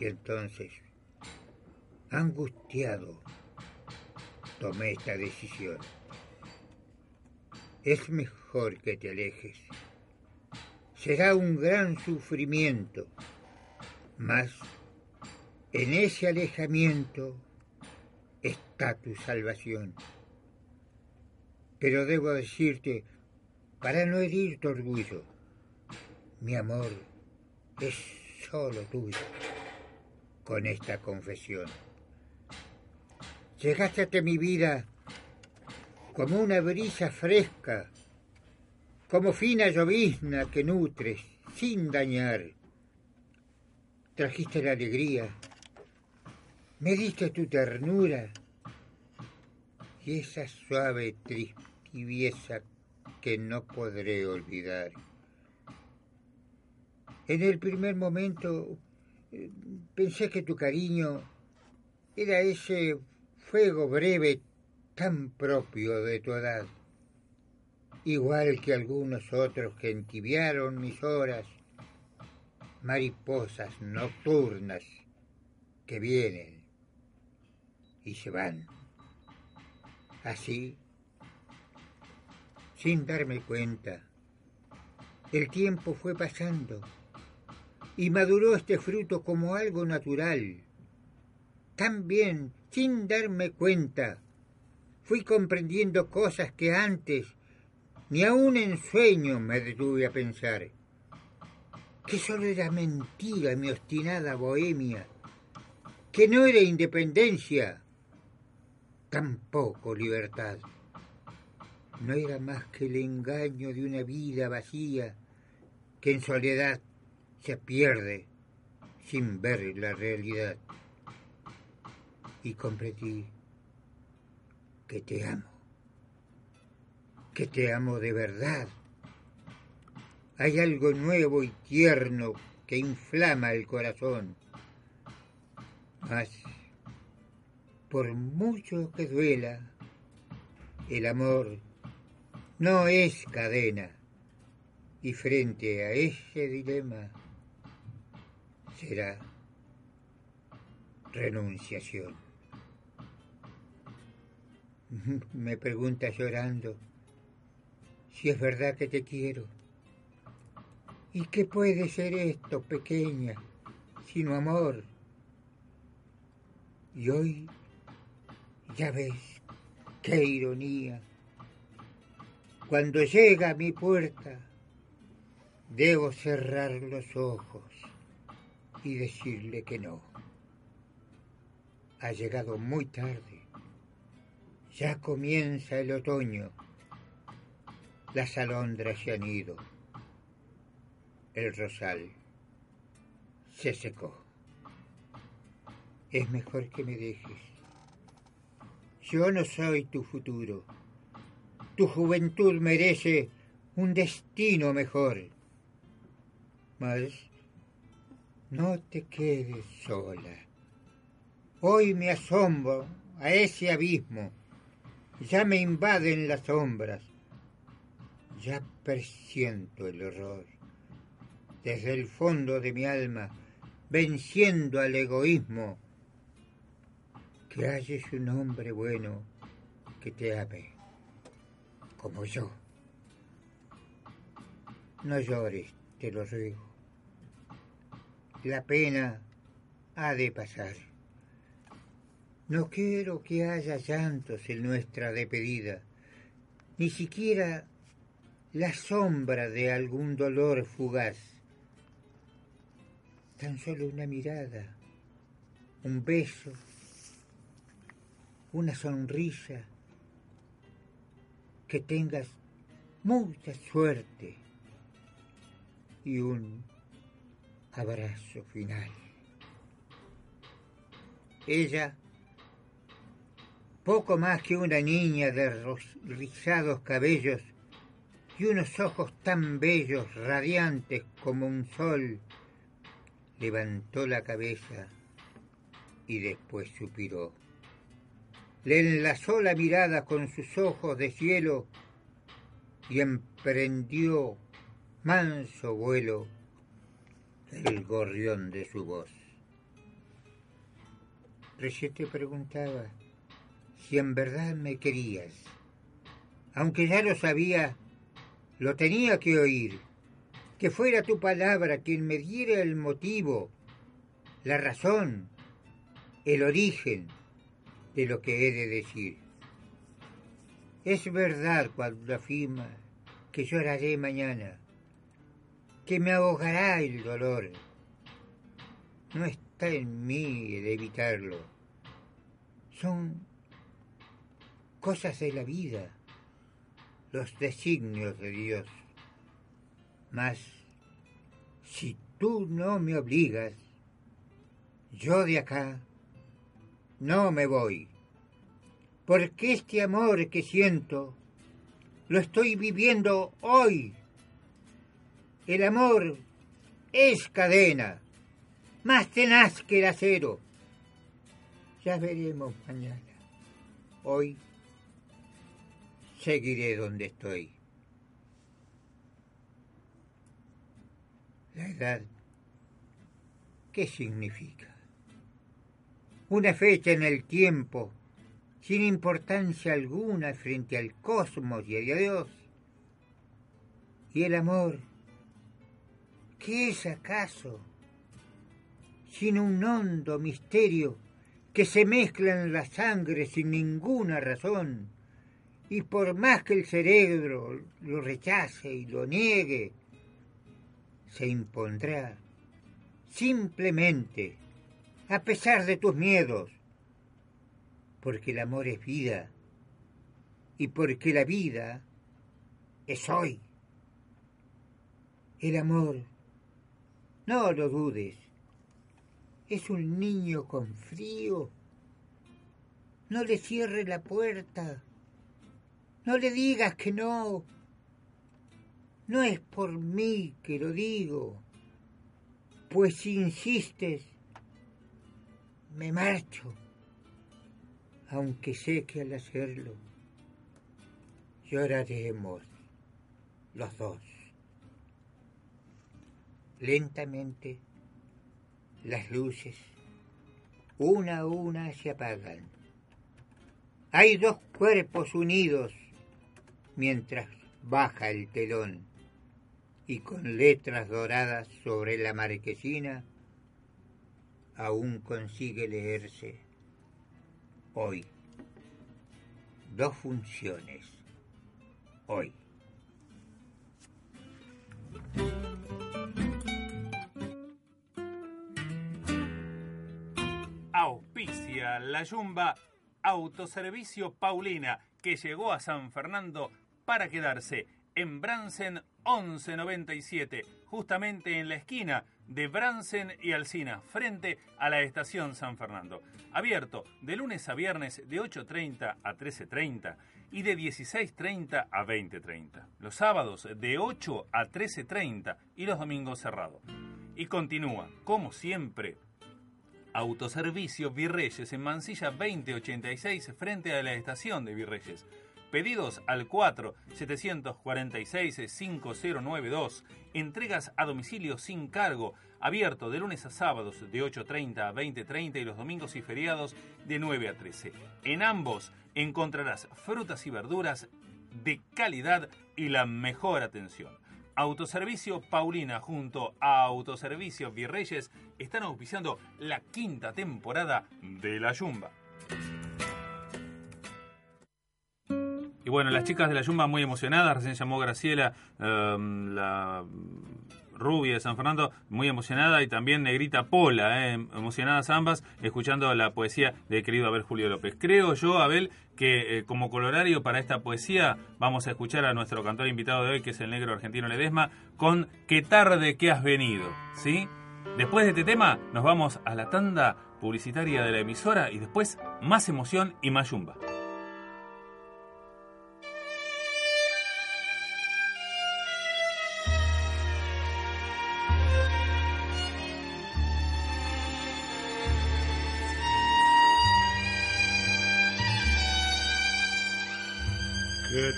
Y entonces, angustiado, tomé esta decisión. Es mejor que te alejes. Será un gran sufrimiento, mas en ese alejamiento está tu salvación. Pero debo decirte, para no herir tu orgullo, mi amor es solo tuyo con esta confesión. Llegaste a mi vida como una brisa fresca, como fina llovizna que nutres sin dañar. Trajiste la alegría, me diste tu ternura y esa suave tibieza no podré olvidar. En el primer momento eh, pensé que tu cariño era ese fuego breve tan propio de tu edad, igual que algunos otros que entibiaron mis horas, mariposas nocturnas que vienen y se van. Así, sin darme cuenta, el tiempo fue pasando y maduró este fruto como algo natural. También, sin darme cuenta, fui comprendiendo cosas que antes ni aun en sueño me detuve a pensar. Que solo era mentira mi obstinada bohemia, que no era independencia, tampoco libertad. No era más que el engaño de una vida vacía que en soledad se pierde sin ver la realidad. Y comprendí que te amo, que te amo de verdad. Hay algo nuevo y tierno que inflama el corazón. Mas, por mucho que duela, el amor no es cadena. Y frente a ese dilema, será renunciación. Me pregunta llorando si es verdad que te quiero. ¿Y qué puede ser esto, pequeña, sino amor? Y hoy ya ves qué ironía. Cuando llega a mi puerta, debo cerrar los ojos y decirle que no. Ha llegado muy tarde. Ya comienza el otoño. Las alondras se han ido. El rosal se secó. Es mejor que me dejes. Yo no soy tu futuro. Tu juventud merece un destino mejor. Mas no te quedes sola. Hoy me asombro a ese abismo. Ya me invaden las sombras. Ya presiento el horror. Desde el fondo de mi alma, venciendo al egoísmo, que halles un hombre bueno que te ame, como yo No llores, te lo ruego. La pena ha de pasar. No quiero que haya llantos en nuestra despedida, ni siquiera la sombra de algún dolor fugaz. Tan solo una mirada, un beso, una sonrisa, que tengas mucha suerte y un abrazo final. Ella, poco más que una niña de rizados cabellos y unos ojos tan bellos, radiantes como un sol, levantó la cabeza y después suspiró. Le enlazó la mirada con sus ojos de cielo y emprendió manso vuelo el gorrión de su voz. Recién te preguntaba si en verdad me querías. Aunque ya lo sabía, lo tenía que oír. Que fuera tu palabra quien me diera el motivo, la razón, el origen de lo que he de decir. Es verdad cuando afirma que lloraré mañana, que me ahogará el dolor. No está en mí el evitarlo. Son cosas de la vida, los designios de Dios. Mas si tú no me obligas, yo de acá no me voy, porque este amor que siento lo estoy viviendo hoy. El amor es cadena, más tenaz que el acero. Ya veremos mañana. Hoy seguiré donde estoy. La edad, ¿qué significa? Una fecha en el tiempo sin importancia alguna frente al cosmos y a Dios. Y el amor, ¿qué es acaso? Sin un hondo misterio que se mezcla en la sangre sin ninguna razón, y por más que el cerebro lo rechace y lo niegue, se impondrá simplemente, a pesar de tus miedos, porque el amor es vida y porque la vida es hoy. El amor, no lo dudes, es un niño con frío. No le cierre la puerta. No le digas que no. No es por mí que lo digo, pues si insistes, me marcho aunque sé que al hacerlo lloraremos los dos. Lentamente las luces, una a una, se apagan. Hay dos cuerpos unidos mientras baja el telón y con letras doradas sobre la marquesina aún consigue leerse hoy. Dos funciones. Hoy. Auspicia la Yumba Autoservicio Paulina, que llegó a San Fernando para quedarse en Bransen 1197, justamente en la esquina de Bransen y Alcina, frente a la estación San Fernando. Abierto de lunes a viernes de 8.30 a 13.30 y de 16.30 a 20.30. Los sábados de 8 a 13.30 y los domingos cerrado. Y continúa, como siempre, Autoservicio Virreyes en Mansilla 2086 frente a la estación de Virreyes. Pedidos al 4-746-5092. Entregas a domicilio sin cargo. Abierto de lunes a sábados de 8.30 a 20.30 y los domingos y feriados de 9 a 13. En ambos encontrarás frutas y verduras de calidad y la mejor atención. Autoservicio Paulina junto a Autoservicio Virreyes están auspiciando la quinta temporada de La Yumba. Y bueno, las chicas de La Yumba muy emocionadas, recién llamó Graciela, em, la rubia de San Fernando, muy emocionada, y también Negrita Pola, eh, emocionadas ambas, escuchando la poesía de querido Abel Julio López. Creo yo, Abel, que eh, como colorario para esta poesía vamos a escuchar a nuestro cantor invitado de hoy, que es el negro argentino Ledesma, con Qué tarde que has venido, ¿sí? Después de este tema, nos vamos a la tanda publicitaria de la emisora y después más emoción y más yumba.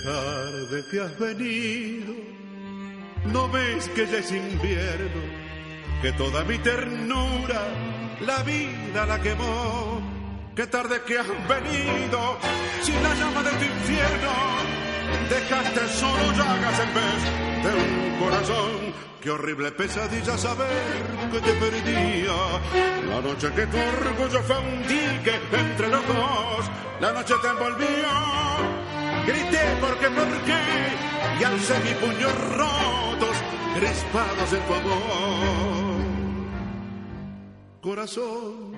Tarde que has venido, no ves que ya es invierno, que toda mi ternura la vida la quemó. Qué tarde que has venido, sin la llama de tu infierno, dejaste solo llagas en vez de un corazón. Qué horrible pesadilla saber que te perdía. La noche que tu orgullo fue un dique entre los dos, la noche te envolvió grité porque, porque, y alcé mi puños rotos, crispados en tu amor. Corazón,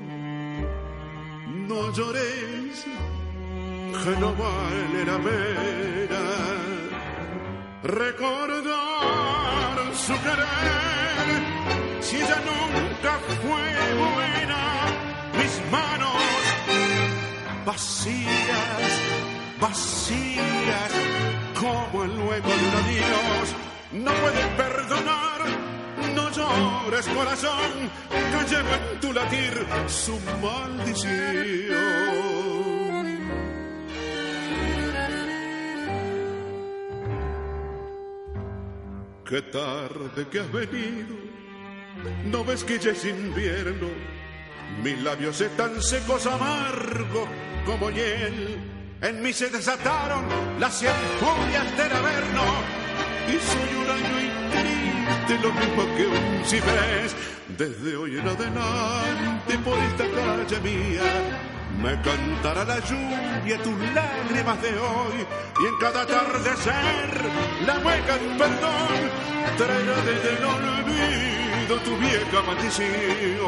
no llores, que no vale la pena recordar su querer, si ella nunca fue buena, mis manos vacías vacías como el hueco de un adiós. No pueden perdonar, no llores corazón, que llevo en tu latir su maldición. Qué tarde que has venido, no ves que ya es invierno, mis labios están secos amargos como hiel en mí se desataron las cien furias del averno y soy un año y lo mismo que un ciprés. Desde hoy en adelante por esta calle mía me cantará la lluvia tus lágrimas de hoy y en cada atardecer la hueca de perdón traerá desde el olvido tu vieja maldición.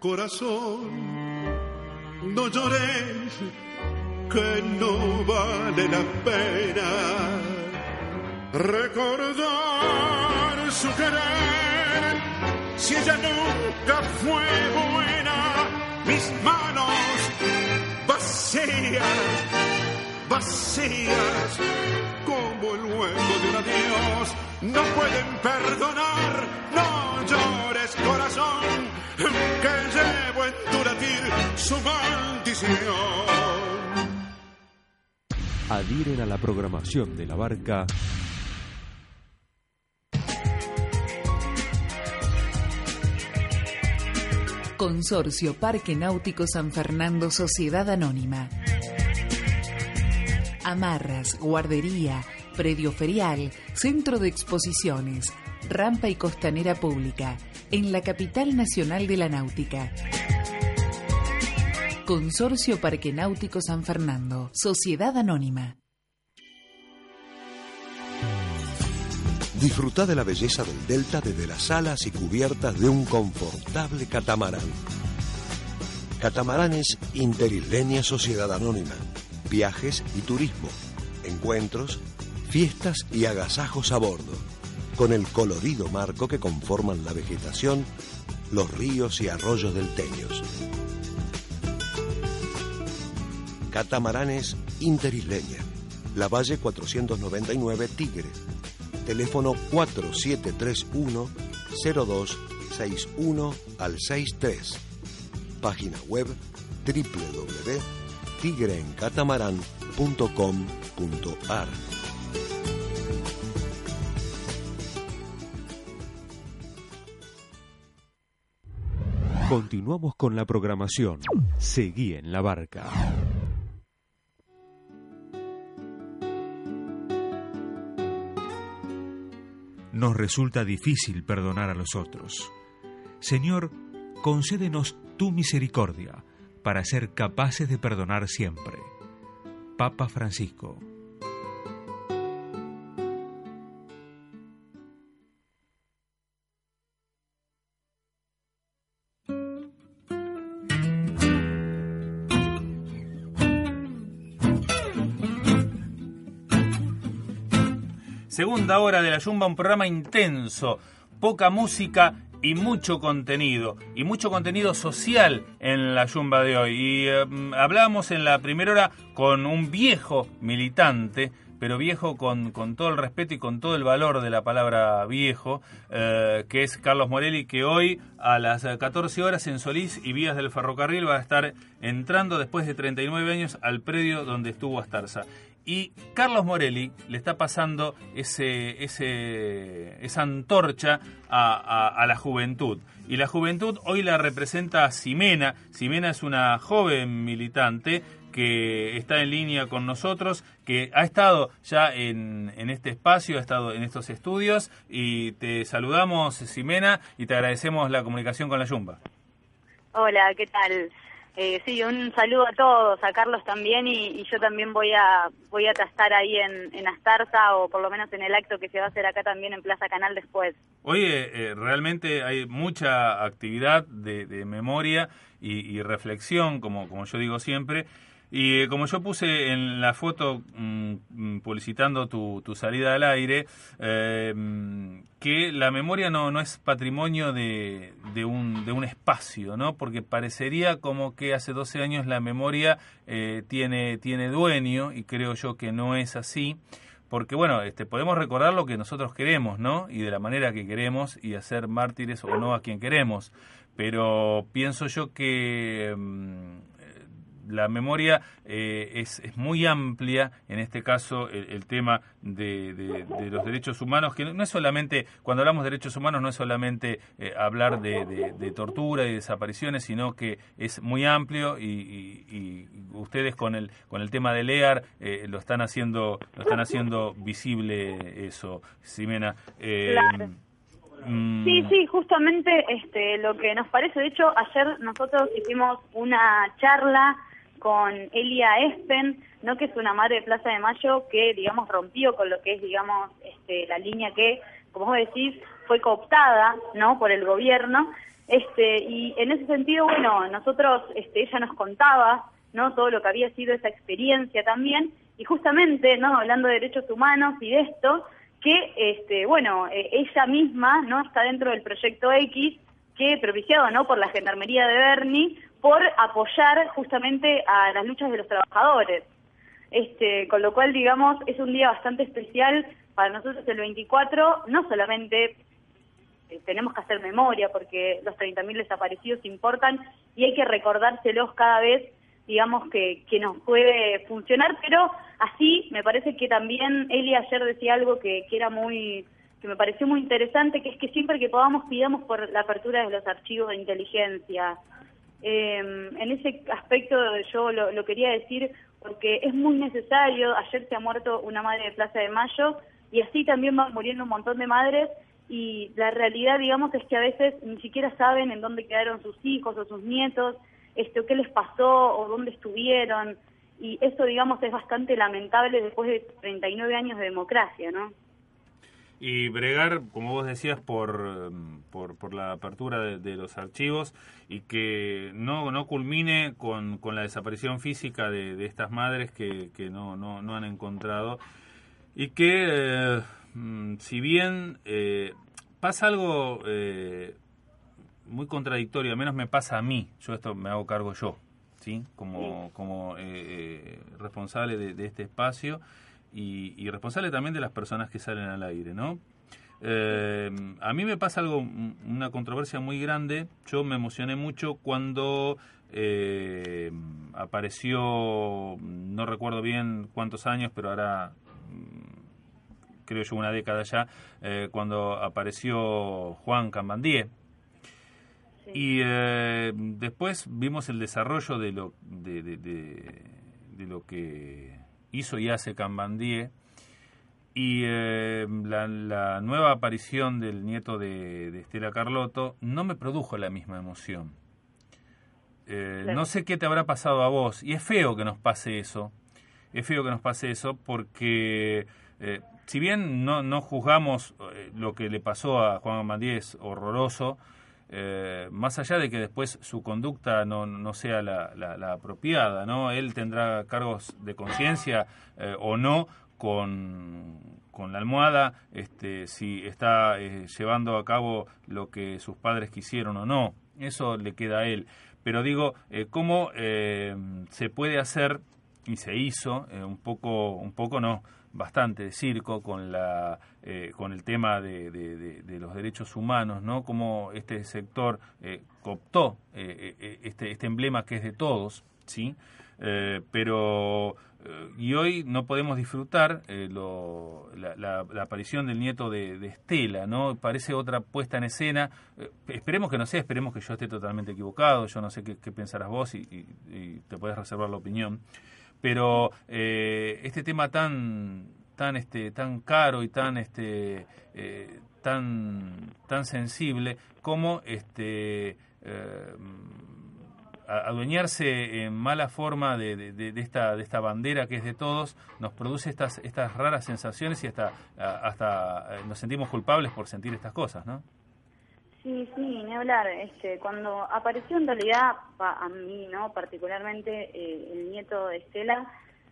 Corazón no llores, que no vale la pena recordar su querer. Si ella nunca fue buena, mis manos vacías, vacías, como el hueco de un adiós, no pueden perdonar, no llores corazón que llevo en tu latir su maldición. Adhieren a la programación de la barca. Consorcio Parque Náutico San Fernando Sociedad Anónima. Amarras, guardería, predio ferial, centro de exposiciones, rampa y costanera pública, en la capital nacional de la náutica. Consorcio Parque Náutico San Fernando, Sociedad Anónima. Disfruta de la belleza del delta desde las alas y cubiertas de un confortable catamarán. Catamaranes Interisleña Sociedad Anónima. Viajes y turismo. Encuentros, fiestas y agasajos a bordo con el colorido marco que conforman la vegetación, los ríos y arroyos del Teños. Catamaranes Interisleña, La Valle 499 Tigre, teléfono 4731-0261 al 63, página web www.tigreencatamarán.com.ar Continuamos con la programación. Seguí en la barca. nos resulta difícil perdonar a los otros. Señor, concédenos tu misericordia para ser capaces de perdonar siempre. Papa Francisco. Segunda hora de la Yumba, un programa intenso, poca música y mucho contenido, y mucho contenido social en la Yumba de hoy. Y eh, hablábamos en la primera hora con un viejo militante, pero viejo con, con, todo el respeto y con todo el valor de la palabra viejo, eh, que es Carlos Morelli, que hoy a las 14 horas en Solís y Vías del Ferrocarril va a estar entrando después de 39 años al predio donde estuvo Astarza. Y Carlos Morelli le está pasando ese, ese, esa antorcha a, la juventud. Y la juventud hoy la representa Ximena. Ximena es una joven militante que está en línea con nosotros, que ha estado ya en, en, este espacio, ha estado en estos estudios y te saludamos, Ximena, y te agradecemos la comunicación con la Yumba. Hola, ¿qué tal? Eh, sí, un saludo a todos, a Carlos también y, yo también voy a voy a estar ahí en, en Astarza o por lo menos en el acto que se va a hacer acá también en Plaza Canal después. Oye, eh, realmente hay mucha actividad de, memoria y, y, reflexión, como, como yo digo siempre, y eh, como yo puse en la foto mm, mm, publicitando tu, tu, salida al aire, eh, que la memoria no, no es patrimonio de, de, un, de un espacio, ¿no? Porque parecería como que hace 12 años la memoria eh, tiene, tiene dueño y creo yo que no es así porque bueno, este, podemos recordar lo que nosotros queremos, ¿no? Y de la manera que queremos y hacer mártires o no a quien queremos. Pero pienso yo que mm, la memoria eh, es, es, muy amplia, en este caso el, tema de, de, los derechos humanos, que no es solamente, cuando hablamos de derechos humanos, no es solamente eh, hablar de, tortura y desapariciones, sino que es muy amplio y, ustedes con el, con el tema de LEAR eh, lo están haciendo lo están haciendo visible eso, Ximena. Mm. Sí, sí, justamente este, lo que nos parece, de hecho, ayer nosotros hicimos una charla con Elia Espen, ¿no? que es una madre de Plaza de Mayo que, digamos, rompió con lo que es, digamos, este, la línea que, como vos decís, fue cooptada ¿no? por el gobierno. Este, y en ese sentido, bueno, nosotros, este, ella nos contaba no todo lo que había sido esa experiencia también, y justamente, ¿no? hablando de derechos humanos y de esto, que, este, bueno, eh, ella misma no está dentro del proyecto X, que propiciado no por la Gendarmería de Berni, por apoyar justamente a las luchas de los trabajadores. Este, con lo cual, digamos, es un día bastante especial para nosotros el 24, no solamente eh, tenemos que hacer memoria porque los 30.000 desaparecidos importan y hay que recordárselos cada vez, digamos, que, que nos puede funcionar, pero así me parece que también Eli ayer decía algo que, que era muy que me pareció muy interesante, que es que siempre que podamos pidamos por la apertura de los archivos de inteligencia, eh, en ese aspecto yo lo, quería decir porque es muy necesario, ayer se ha muerto una madre de Plaza de Mayo y así también van muriendo un montón de madres y la realidad digamos es que a veces ni siquiera saben en dónde quedaron sus hijos o sus nietos, esto qué les pasó o dónde estuvieron y eso digamos es bastante lamentable después de 39 años de democracia, ¿no? Y bregar, como vos decías, por, por, por la apertura de, los archivos y que no, no culmine con, con la desaparición física de, de estas madres que, que no, no, no, han encontrado y que, eh, mm, si bien eh, pasa algo eh, muy contradictorio, al menos me pasa a mí, yo esto me hago cargo yo, ¿sí? como, como responsable de, de este espacio, y, responsable también de las personas que salen al aire, ¿no? Eh, a mí me pasa algo, una controversia muy grande. Yo me emocioné mucho cuando eh, apareció, no recuerdo bien cuántos años, pero ahora mm, creo yo una década ya, eh, cuando apareció Juan Cambandier. Y después vimos el desarrollo de lo, de, de lo que hizo y hace Cambandie Y eh, la, la nueva aparición del nieto de, de Estela Carlotto no me produjo la misma emoción. Eh, Claro. No sé qué te habrá pasado a vos, y es feo que nos pase eso, es feo que nos pase eso porque eh, si bien no, no juzgamos lo que le pasó a Juan Amandí es horroroso, eh, más allá de que después su conducta no, no sea la, la- la apropiada, ¿no? Él tendrá cargos de conciencia eh, o no con, con la almohada, este, si está eh, llevando a cabo lo que sus padres quisieron o no. Eso le queda a él. Pero digo, eh, ¿cómo eh, se puede hacer, y se hizo, un poco, un poco no, bastante de circo con la eh, con el tema de, de- los derechos humanos, ¿no? Cómo este sector eh, cooptó eh, eh, este, este emblema que es de todos, ¿sí? Eh, pero eh, y hoy no podemos disfrutar lo- la, la- la aparición del nieto de, Estela, ¿no? Parece otra puesta en escena. Esperemos que no sea, esperemos que yo esté totalmente equivocado. Yo no sé qué, qué pensarás vos y, y- y te puedes reservar la opinión. Pero eh, este tema tan tan este tan caro y tan este eh, tan tan sensible como este eh, adueñarse en mala forma de, de- de- esta de esta bandera que es de todos nos produce estas estas raras sensaciones y hasta hasta eh, nos sentimos culpables por sentir estas cosas no Sí, sí, ni hablar. Este, cuando apareció en realidad, pa- a mí, ¿no? Particularmente eh, el nieto de Estela,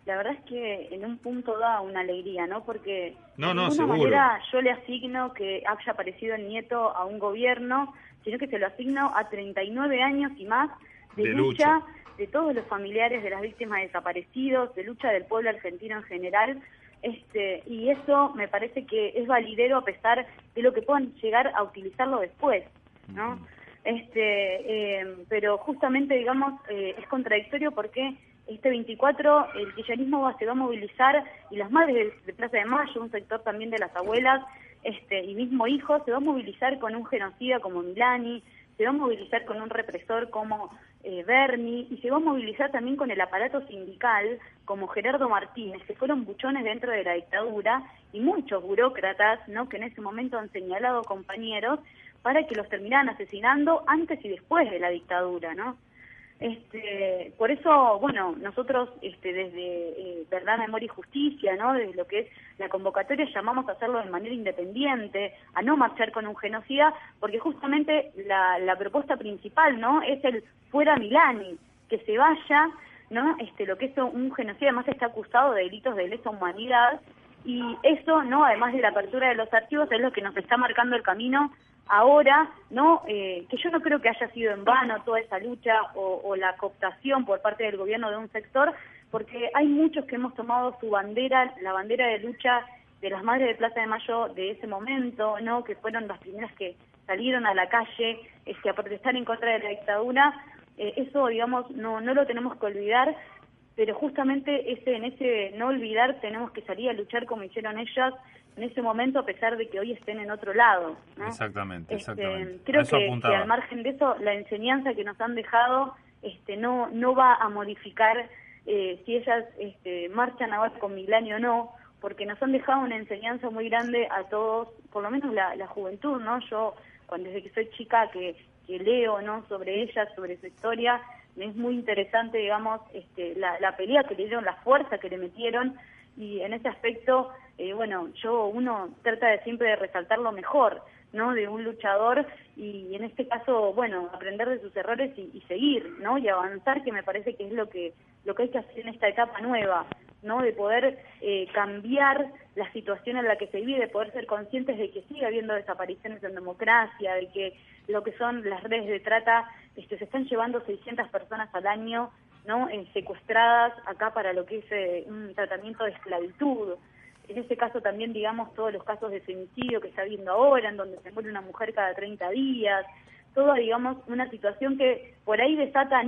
la verdad es que en un punto da una alegría, ¿no? Porque No, de no, ninguna seguro. manera yo le asigno que haya aparecido el nieto a un gobierno, sino que se lo asigno a 39 años y más de, De lucha, lucha. de todos los familiares de las víctimas desaparecidos, de lucha del pueblo argentino en general. Este, y eso me parece que es validero a pesar de lo que puedan llegar a utilizarlo después, ¿no? Este, eh, pero justamente, digamos, eh, es contradictorio porque este 24 el kirchnerismo va, se va a movilizar y las madres de, de Plaza de Mayo, un sector también de las abuelas este, y mismo hijos, se va a movilizar con un genocida como Milani, se va a movilizar con un represor como eh, Berni y se va a movilizar también con el aparato sindical como Gerardo Martínez, que fueron buchones dentro de la dictadura y muchos burócratas ¿no? que en ese momento han señalado compañeros para que los terminaran asesinando antes y después de la dictadura, ¿no? Este, por eso, bueno, nosotros este, desde eh, Verdad, Memoria y Justicia, ¿no? Desde lo que es la convocatoria llamamos a hacerlo de manera independiente, a no marchar con un genocida, porque justamente la, la propuesta principal, ¿no? Es el fuera Milani, que se vaya, ¿no? Este, lo que es un genocida además está acusado de delitos de lesa humanidad y eso, ¿no? Además de la apertura de los archivos es lo que nos está marcando el camino ahora, ¿no? Eh, que yo no creo que haya sido en vano toda esa lucha o, o la cooptación por parte del gobierno de un sector, porque hay muchos que hemos tomado su bandera, la bandera de lucha de las madres de Plaza de Mayo de ese momento, ¿no? Que fueron las primeras que salieron a la calle este, a protestar en contra de la dictadura. Eh, eso, digamos, no, no lo tenemos que olvidar, pero justamente ese en ese no olvidar tenemos que salir a luchar como hicieron ellas en ese momento a pesar de que hoy estén en otro lado. ¿no? exactamente Este, exactamente creo que, que al margen de eso, la enseñanza que nos han dejado este, no, no va a modificar eh, si ellas este, marchan ahora con Milani o no, porque nos han dejado una enseñanza muy grande a todos, por lo menos la, la juventud, ¿no? Yo, cuando desde que soy chica, que, que leo, ¿no? Sobre ellas, sobre su historia, me es muy interesante, digamos, este, la, la pelea que le dieron, la fuerza que le metieron, y en ese aspecto, eh, bueno, yo uno trata de siempre de resaltar lo mejor, ¿no? De un luchador y en este caso, bueno, aprender de sus errores y, seguir, ¿no? Y avanzar, que me parece que es lo que lo que hay que hacer en esta etapa nueva, ¿no? De poder eh, cambiar la situación en la que se vive, de poder ser conscientes de que sigue habiendo desapariciones en democracia, de que lo que son las redes de trata, este, se están llevando 600 personas al año, ¿no? Eh, secuestradas acá para lo que es eh, un tratamiento de esclavitud. En este caso también, digamos, todos los casos de femicidio que está habiendo ahora, en donde se muere una mujer cada 30 días, toda, digamos, una situación que por ahí desata a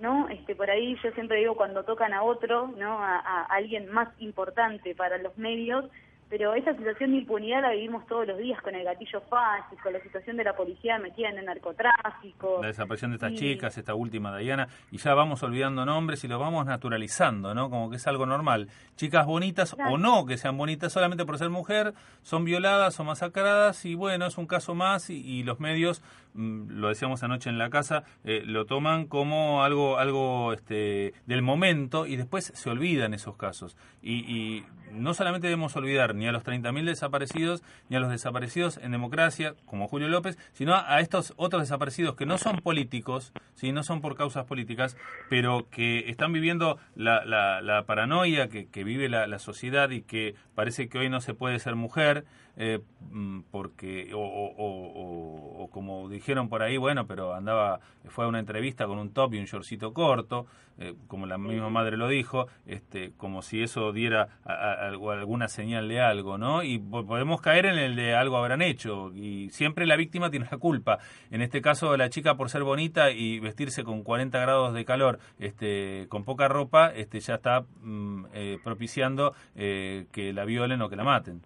¿no? Este, por ahí yo siempre digo cuando tocan a otro, ¿no? A, a alguien más importante para los medios, pero esa situación de impunidad la vivimos todos los días con el gatillo fácil, con la situación de la policía metida en el narcotráfico. La desaparición de estas Y- chicas, esta última, Diana, y ya vamos olvidando nombres y lo vamos naturalizando, ¿no? Como que es algo normal. Chicas bonitas o no que sean bonitas solamente por ser mujer, son violadas o masacradas y bueno, es un caso más y, y los medios, mm, lo decíamos anoche en la casa, eh, lo toman como algo, algo este, del momento y después se olvidan esos casos. Y, y no solamente debemos olvidar ni a los 30.000 desaparecidos, ni a los desaparecidos en democracia, como Julio López, sino a estos otros desaparecidos que no son políticos, ¿sí? no son por causas políticas, pero que están viviendo la, la- la paranoia que, vive la sociedad y que parece que hoy no se puede ser mujer, eh, mm, porque, o, o- o- o- o como dijeron por ahí, bueno, pero andaba, fue a una entrevista con un top y un shortcito corto, eh, como la misma madre lo dijo, este, como si eso diera a- alguna señal de algo, ¿no? Y po- podemos caer en el de algo habrán hecho, y siempre la víctima tiene la culpa. En este caso, la chica por ser bonita y vestirse con 40 grados de calor, este, con poca ropa, este, ya está mm, eh, propiciando eh, que la violen o que la maten.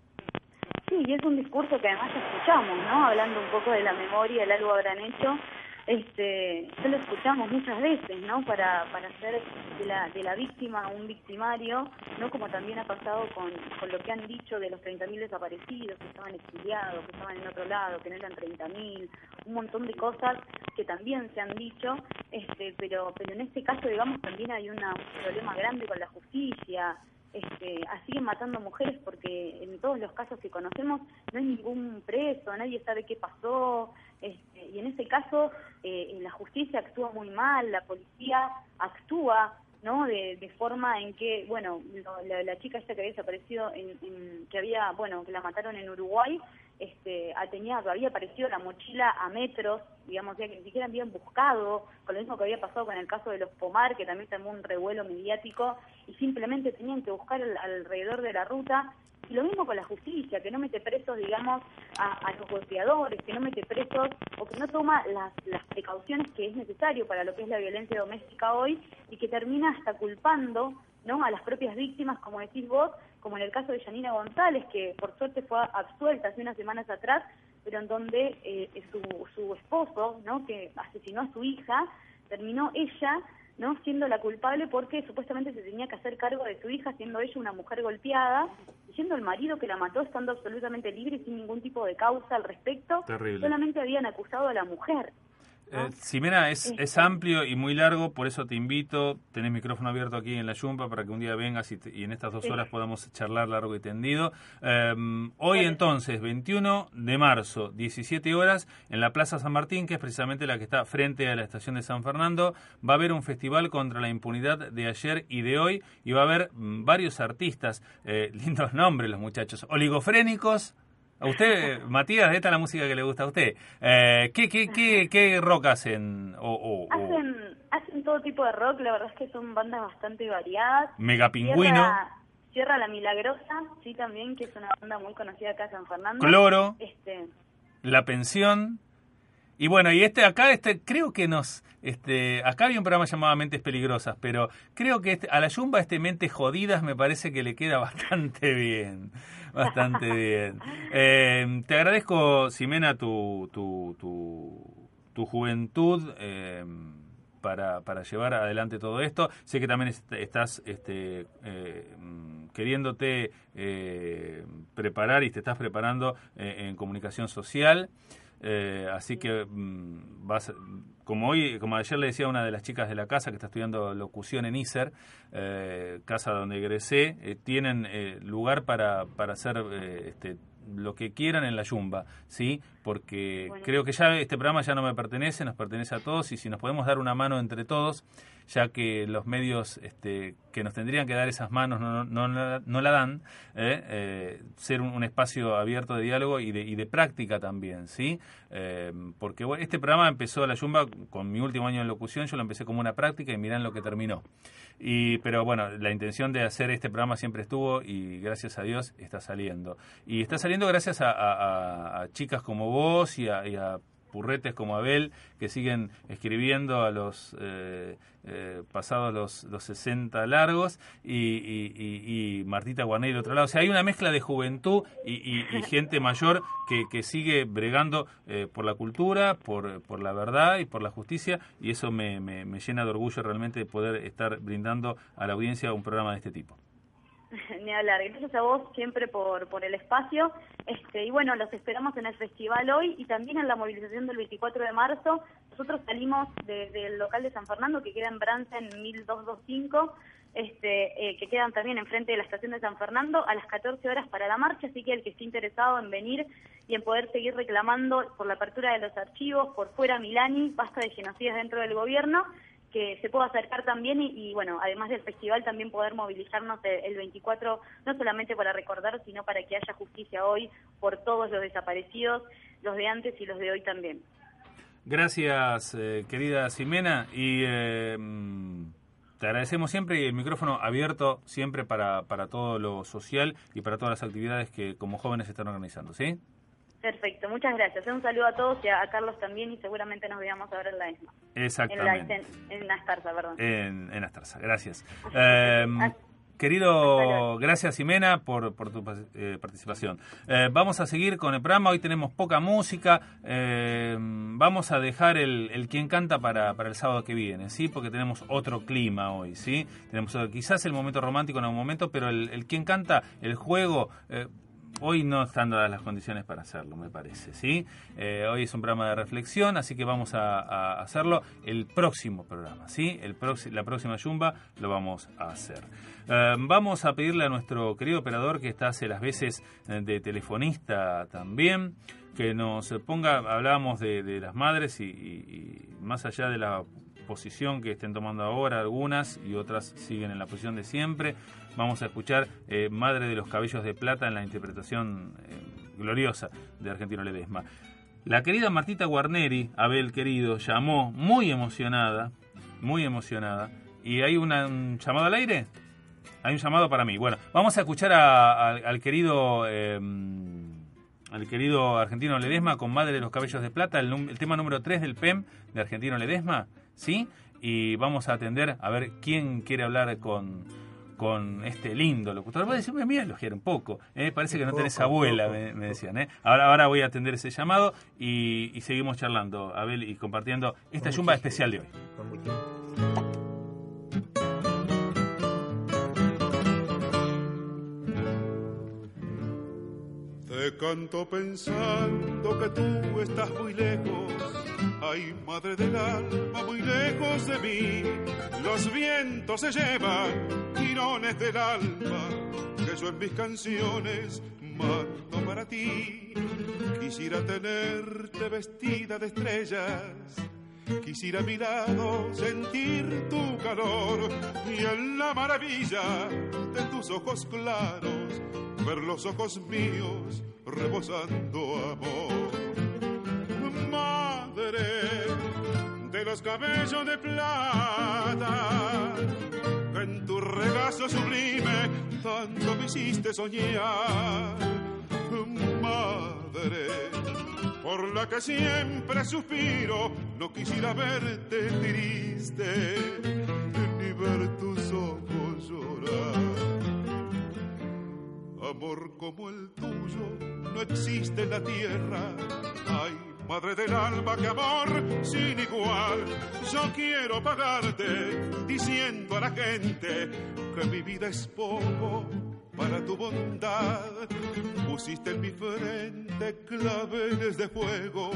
Y es un discurso que además escuchamos, ¿no? Hablando un poco de la memoria, el algo habrán hecho, este, ya lo escuchamos muchas veces, ¿no? Para, para hacer de la, de la víctima un victimario, ¿no? Como también ha pasado con, con lo que han dicho de los 30.000 desaparecidos, que estaban exiliados, que estaban en otro lado, que no eran 30.000, un montón de cosas que también se han dicho, este, pero, pero en este caso, digamos, también hay una, un problema grande con la justicia, este, siguen matando mujeres porque en todos los casos que conocemos no hay ningún preso, nadie sabe qué pasó, este, y en este caso eh, la justicia actúa muy mal, la policía actúa ¿no? De, forma en que, bueno, lo- la, la chica esta que había desaparecido, en- que había, bueno, que la mataron en Uruguay, este, tenía, había aparecido la mochila a metros, digamos, ya que ni siquiera habían buscado, con lo mismo que había pasado con el caso de los Pomar, que también tomó un revuelo mediático, y simplemente tenían que buscar al- alrededor de la ruta, y lo mismo con la justicia, que no mete presos, digamos, a, a los golpeadores, que no mete presos o que no toma las, las precauciones que es necesario para lo que es la violencia doméstica hoy y que termina hasta culpando ¿no? a las propias víctimas, como decís vos, como en el caso de Yanina González, que por suerte fue absuelta hace unas semanas atrás, pero en donde eh, su, su esposo, ¿no? que asesinó a su hija, terminó ella no siendo la culpable porque supuestamente se tenía que hacer cargo de su hija siendo ella una mujer golpeada y siendo el marido que la mató estando absolutamente libre sin ningún tipo de causa al respecto Terrible. solamente habían acusado a la mujer Eh, Ximena, es, es amplio y muy largo, por eso te invito, tenés micrófono abierto aquí en la Yumpa para que un día vengas y, te- y en estas dos Sí. horas podamos charlar largo y tendido. Eh, hoy entonces, 21 de marzo, 17 horas, en la Plaza San Martín, que es precisamente la que está frente a la estación de San Fernando, va a haber un festival contra la impunidad de ayer y de hoy y va a haber mm, varios artistas, eh, lindos nombres los muchachos, oligofrénicos. A usted, Matías, esta es la música que le gusta a usted. Eh, ¿qué, qué, qué, ¿Qué rock hacen? O, o- o hacen hacen todo tipo de rock la verdad es que son bandas bastante variadas Megapingüino, Sierra, Sierra la Milagrosa sí también que es una banda muy conocida acá en San Fernando Cloro. este La Pensión. Y bueno, y este acá, este creo que nos... Este, acá había un programa llamado Mentes Peligrosas, pero creo que este- a la Yumba este Mentes Jodidas me parece que le queda bastante bien. Bastante bien. Eh, te agradezco, Ximena, tu, tu, tu, tu juventud. eh, para, para llevar adelante todo esto. Sé que también est- estás este, eh, queriéndote eh, preparar y te estás preparando eh, en comunicación social. Eh, así que mm, vas, como hoy, como ayer le decía a una de las chicas de la casa que está estudiando locución en ISER, eh, casa donde egresé, eh, tienen eh, lugar para, para hacer eh, este, lo que quieran en la yumba, ¿sí? Porque Bueno. creo que ya este programa ya no me pertenece, nos pertenece a todos y si nos podemos dar una mano entre todos, ya que los medios este, que nos tendrían que dar esas manos no, no, no, no la dan, ¿eh? Eh, ser un, espacio abierto de diálogo y de, y de práctica también, ¿sí? Eh, porque bueno, este programa empezó la Yumba con mi último año en locución, yo lo empecé como una práctica y mirá lo que terminó. Y, pero bueno, la intención de hacer este programa siempre estuvo y gracias a Dios está saliendo. Y está saliendo gracias a, a- a- a chicas como vos y a, y a purretes como Abel, que siguen escribiendo a los eh, eh, pasados los, los 60 largos, y, y, Martita Guarneri del otro lado. O sea, hay una mezcla de juventud y, gente mayor que, que sigue bregando eh, por la cultura, por, por la verdad y por la justicia, y eso me, me, me llena de orgullo realmente de poder estar brindando a la audiencia un programa de este tipo. Ni hablar. Gracias a vos siempre por, por el espacio. Este, y bueno, los esperamos en el festival hoy y también en la movilización del 24 de marzo. Nosotros salimos del local de San Fernando, que queda en Bransen 1225, este, eh, que quedan también enfrente de la estación de San Fernando, a las 14 horas para la marcha. Así que el que esté interesado en venir y en poder seguir reclamando por la apertura de los archivos, por fuera Milani, basta de genocidas dentro del gobierno que se pueda acercar también y, bueno, además del festival también poder movilizarnos el, 24, no solamente para recordar, sino para que haya justicia hoy por todos los desaparecidos, los de antes y los de hoy también. Gracias, eh, querida Ximena, y eh, te agradecemos siempre y el micrófono abierto siempre para, para todo lo social y para todas las actividades que como jóvenes están organizando, ¿sí? Perfecto, muchas gracias. Un saludo a todos y a, Carlos también y seguramente nos veamos ahora en la ESMA. Exactamente. En, la, Astarza, perdón. En, en Astarza, gracias. Em, querido, gracias Jimena por, por tu eh, participación. Eh, vamos a seguir con el programa, hoy tenemos poca música, em, vamos a dejar el, el quien canta para, para, el sábado que viene, ¿sí? Porque tenemos otro clima hoy, ¿sí? Tenemos quizás el momento romántico en algún momento, pero el, el quien canta, el juego... Hoy no están dadas las condiciones para hacerlo, me parece, ¿sí? Eh, hoy es un programa de reflexión, así que vamos a, hacerlo el próximo programa, ¿sí? El la próxima Yumba lo vamos a hacer. Eh, vamos a pedirle a nuestro querido operador que está hace las veces eh, de telefonista también, que nos ponga, hablábamos de, las madres y más allá de la posición que estén tomando ahora algunas y otras siguen en la posición de siempre. Vamos a escuchar eh, Madre de los Cabellos de Plata en la interpretación eh, gloriosa de Argentino Ledesma. La querida Martita Guarneri, Abel querido, llamó muy emocionada, muy emocionada, y hay un llamado al aire. Hay un llamado para mí. Bueno, vamos a escuchar al querido em, al querido Argentino Ledesma con Madre de los Cabellos de Plata, el, el tema número 3 del PEM de Argentino Ledesma. ¿Sí? Y vamos a atender a ver quién quiere hablar con, con este lindo locutor. Voy a decir, mira, elogiar un poco. ¿eh? Parece que no tenés abuela, me, decían. ¿eh? Ahora, ahora voy a atender ese llamado y, seguimos charlando, Abel, y compartiendo esta yumba especial de hoy. Te canto pensando que tú estás muy lejos Ay, madre del alma, muy lejos de mí, los vientos se llevan tirones del alma que yo en mis canciones mando para ti. Quisiera tenerte vestida de estrellas, quisiera a mi lado sentir tu calor y en la maravilla de tus ojos claros ver los ojos míos rebosando amor de los cabellos de plata, en tu regazo sublime tanto me hiciste soñar. Madre, por la que siempre suspiro, no quisiera verte triste, ni ver tus ojos llorar. Amor como el tuyo no existe en la tierra, ay madre del alma, que amor sin igual. Yo quiero pagarte diciendo a la gente que mi vida es poco para tu bondad. Pusiste en mi frente claveles de fuego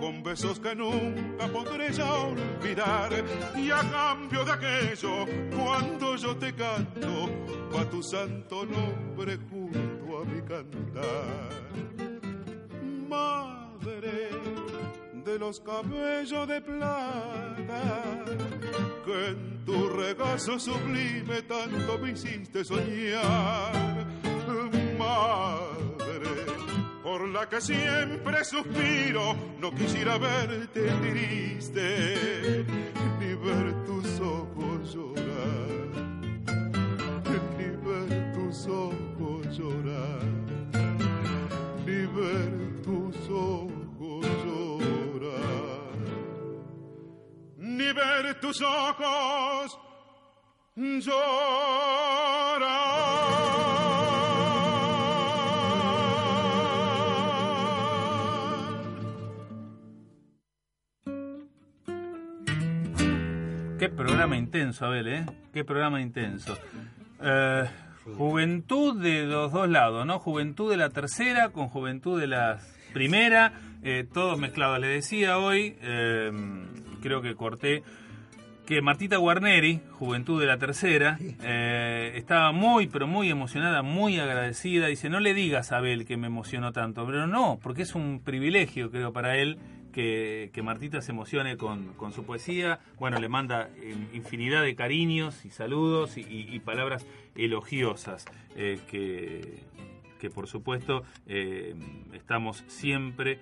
con besos que nunca podré ya olvidar. Y a cambio de aquello, cuando yo te canto, va tu santo nombre junto a mi cantar. Madre de los cabellos de plata, que en tu regazo sublime tanto me hiciste soñar. Madre, por la que siempre suspiro, no quisiera verte triste, ni ver tus ojos llorar, ni ver tus ojos llorar, ni ver tus ojos Qué programa intenso, Abel, ¿eh? Qué programa intenso. Eh, juventud de los dos lados, ¿no? Juventud de la tercera con juventud de la primera, eh, todos mezclados. Le decía hoy, eh, creo que corté, que Martita Guarneri, Juventud de la Tercera, eh, estaba muy, pero muy emocionada, muy agradecida. Dice, no le digas a Abel que me emocionó tanto, pero no, porque es un privilegio, creo, para él que, que Martita se emocione con, con su poesía. Bueno, le manda eh, infinidad de cariños y saludos y, y- y palabras elogiosas eh, que, que, por supuesto, eh, estamos siempre...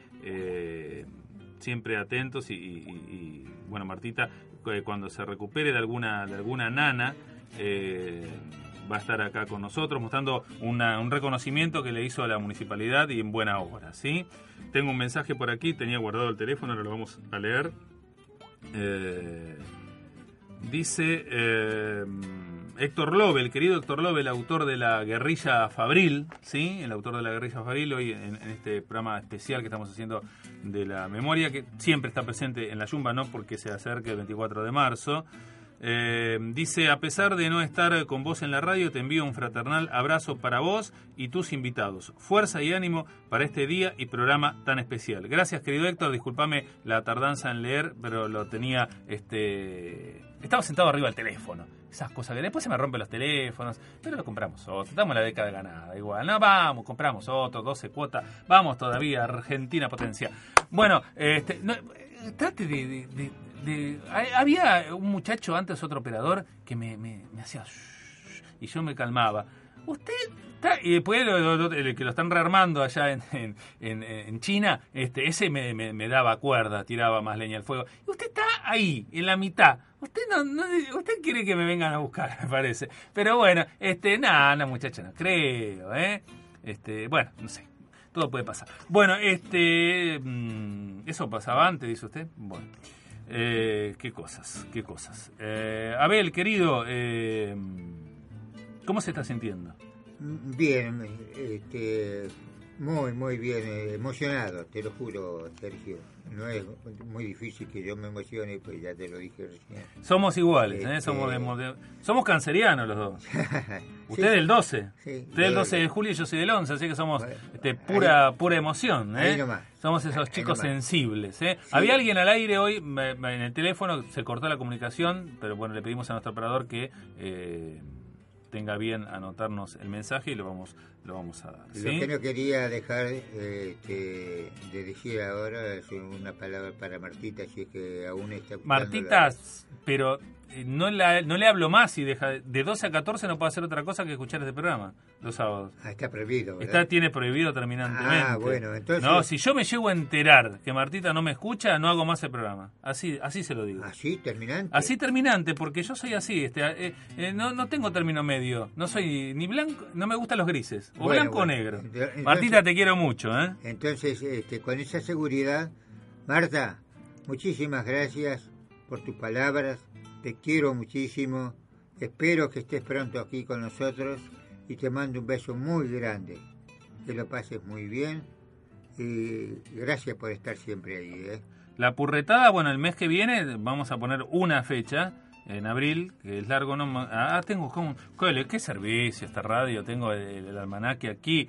siempre atentos y, bueno Martita eh, cuando se recupere de alguna alguna nana eh, va a estar acá con nosotros mostrando una- un reconocimiento que le hizo a la municipalidad y en buena hora sí tengo un mensaje por aquí tenía guardado el teléfono ahora lo vamos a leer. Eh, dice Héctor Lobe, el querido Héctor Lobe, el autor de la guerrilla Fabril, ¿sí? El autor de la guerrilla Fabril, hoy en, este programa especial que estamos haciendo de la memoria, que siempre está presente en la Yumba, no porque se acerque el 24 de marzo. Eh, dice, a pesar de no estar con vos en la radio, te envío un fraternal abrazo para vos y tus invitados. Fuerza y ánimo para este día y programa tan especial. Gracias, querido Héctor. Disculpame la tardanza en leer, pero lo tenía, este... Estaba sentado arriba del teléfono. Esas cosas que después se me rompen los teléfonos, pero lo compramos otro. Damos la década ganada, igual. No, vamos, compramos otro, 12 cuotas. Vamos todavía, Argentina potencia. Bueno, este, eh, trate de, de- de- de- ha- Había un muchacho antes, otro operador, que me, me- hacía... y yo me calmaba. Usted está... Y después lo- el que lo están rearmando allá en, en, en- China, este, ese me, me- me daba cuerda, tiraba más leña al fuego. Y usted está ahí, en la mitad. Usted no, usted quiere que me vengan a buscar, me parece. Pero bueno, este, nada, no, muchacha, no creo, ¿eh? Este, bueno, no sé. Todo puede pasar. Bueno, este. mm, ¿Eso pasaba antes, dice usted? Bueno. Eh, qué cosas, qué cosas. Eh, Abel, querido, eh, ¿cómo se está sintiendo? Bien, este, muy, muy bien, emocionado, te lo juro, Sergio. No es muy difícil que yo me emocione, pues ya te lo dije recién. Somos iguales, ¿eh? Este- somos, de, somos cancerianos los dos. Usted Sí. del 12. Sí, Usted del yo- 12 de julio y yo soy del 11, así que somos Bueno, este, pura, pura emoción. ¿eh? Somos esos chicos sensibles. ¿eh? Sí. Había alguien al aire hoy en el teléfono, se cortó la comunicación, pero bueno, le pedimos a nuestro operador que eh, tenga bien anotarnos el mensaje y lo vamos, lo vamos a dar. Lo ¿sí? que no quería dejar eh, este, de decir ahora es una palabra para Martita, si es que aún está Martita, la- pero eh, no, la- no le hablo más y deja de 12 a 14 no puedo hacer otra cosa que escuchar este programa los sábados. Ah, está prohibido, ¿verdad? Está, tiene prohibido terminantemente. Ah, bueno, entonces- No, si yo me llego a enterar que Martita no me escucha, no hago más el programa. Así, así se lo digo. ¿Así, terminante? Así terminante, porque yo soy así, este, eh, eh, no, no tengo término medio, no soy ni blanco, no me gustan los grises, o Bueno, blanco bueno. o negro. Entonces- Martita, te quiero mucho, ¿eh? Entonces, este, con esa seguridad, Marta, muchísimas gracias por tus palabras, te quiero muchísimo, espero que estés pronto aquí con nosotros y te mando un beso muy grande, que lo pases muy bien y gracias por estar siempre ahí. ¿eh? La purretada, bueno, el mes que viene vamos a poner una fecha, en abril, que es largo, no Ah, tengo como... ¿Qué, servicio esta radio? Tengo el, el almanaque aquí.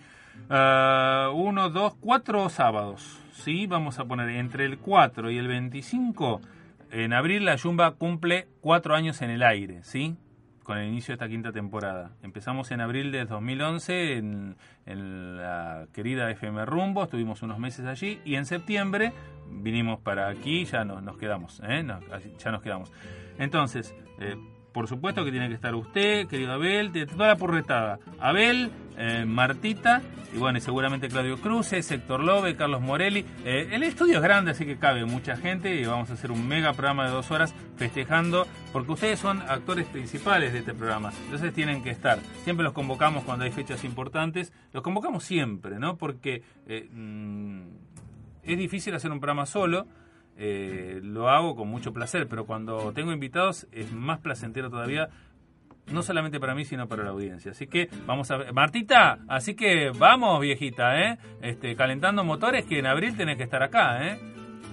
Ah, uno, dos, cuatro sábados, ¿sí? Vamos a poner entre el 4 y el 25, en abril la Yumba cumple cuatro años en el aire, ¿sí? Con el inicio de esta quinta temporada. Empezamos en abril de 2011 en, en la querida FM Rumbo, estuvimos unos meses allí y en septiembre vinimos para aquí, ya no, nos quedamos, ¿eh? Ya nos quedamos. Entonces, eh, por supuesto que tiene que estar usted, querido Abel, de toda la porretada. Abel, eh, Martita, y bueno, y seguramente Claudio Cruces, Héctor Lobe, Carlos Morelli. Eh, el estudio es grande, así que cabe mucha gente y vamos a hacer un mega programa de dos horas festejando, porque ustedes son actores principales de este programa, entonces tienen que estar. Siempre los convocamos cuando hay fechas importantes, los convocamos siempre, ¿no? Porque eh, mm, es difícil hacer un programa solo. Eh, lo hago con mucho placer, pero cuando tengo invitados es más placentero todavía no solamente para mí, sino para la audiencia. Así que vamos a ver. Martita, así que vamos, viejita, ¿eh? Este, calentando motores que en abril tenés que estar acá, ¿eh?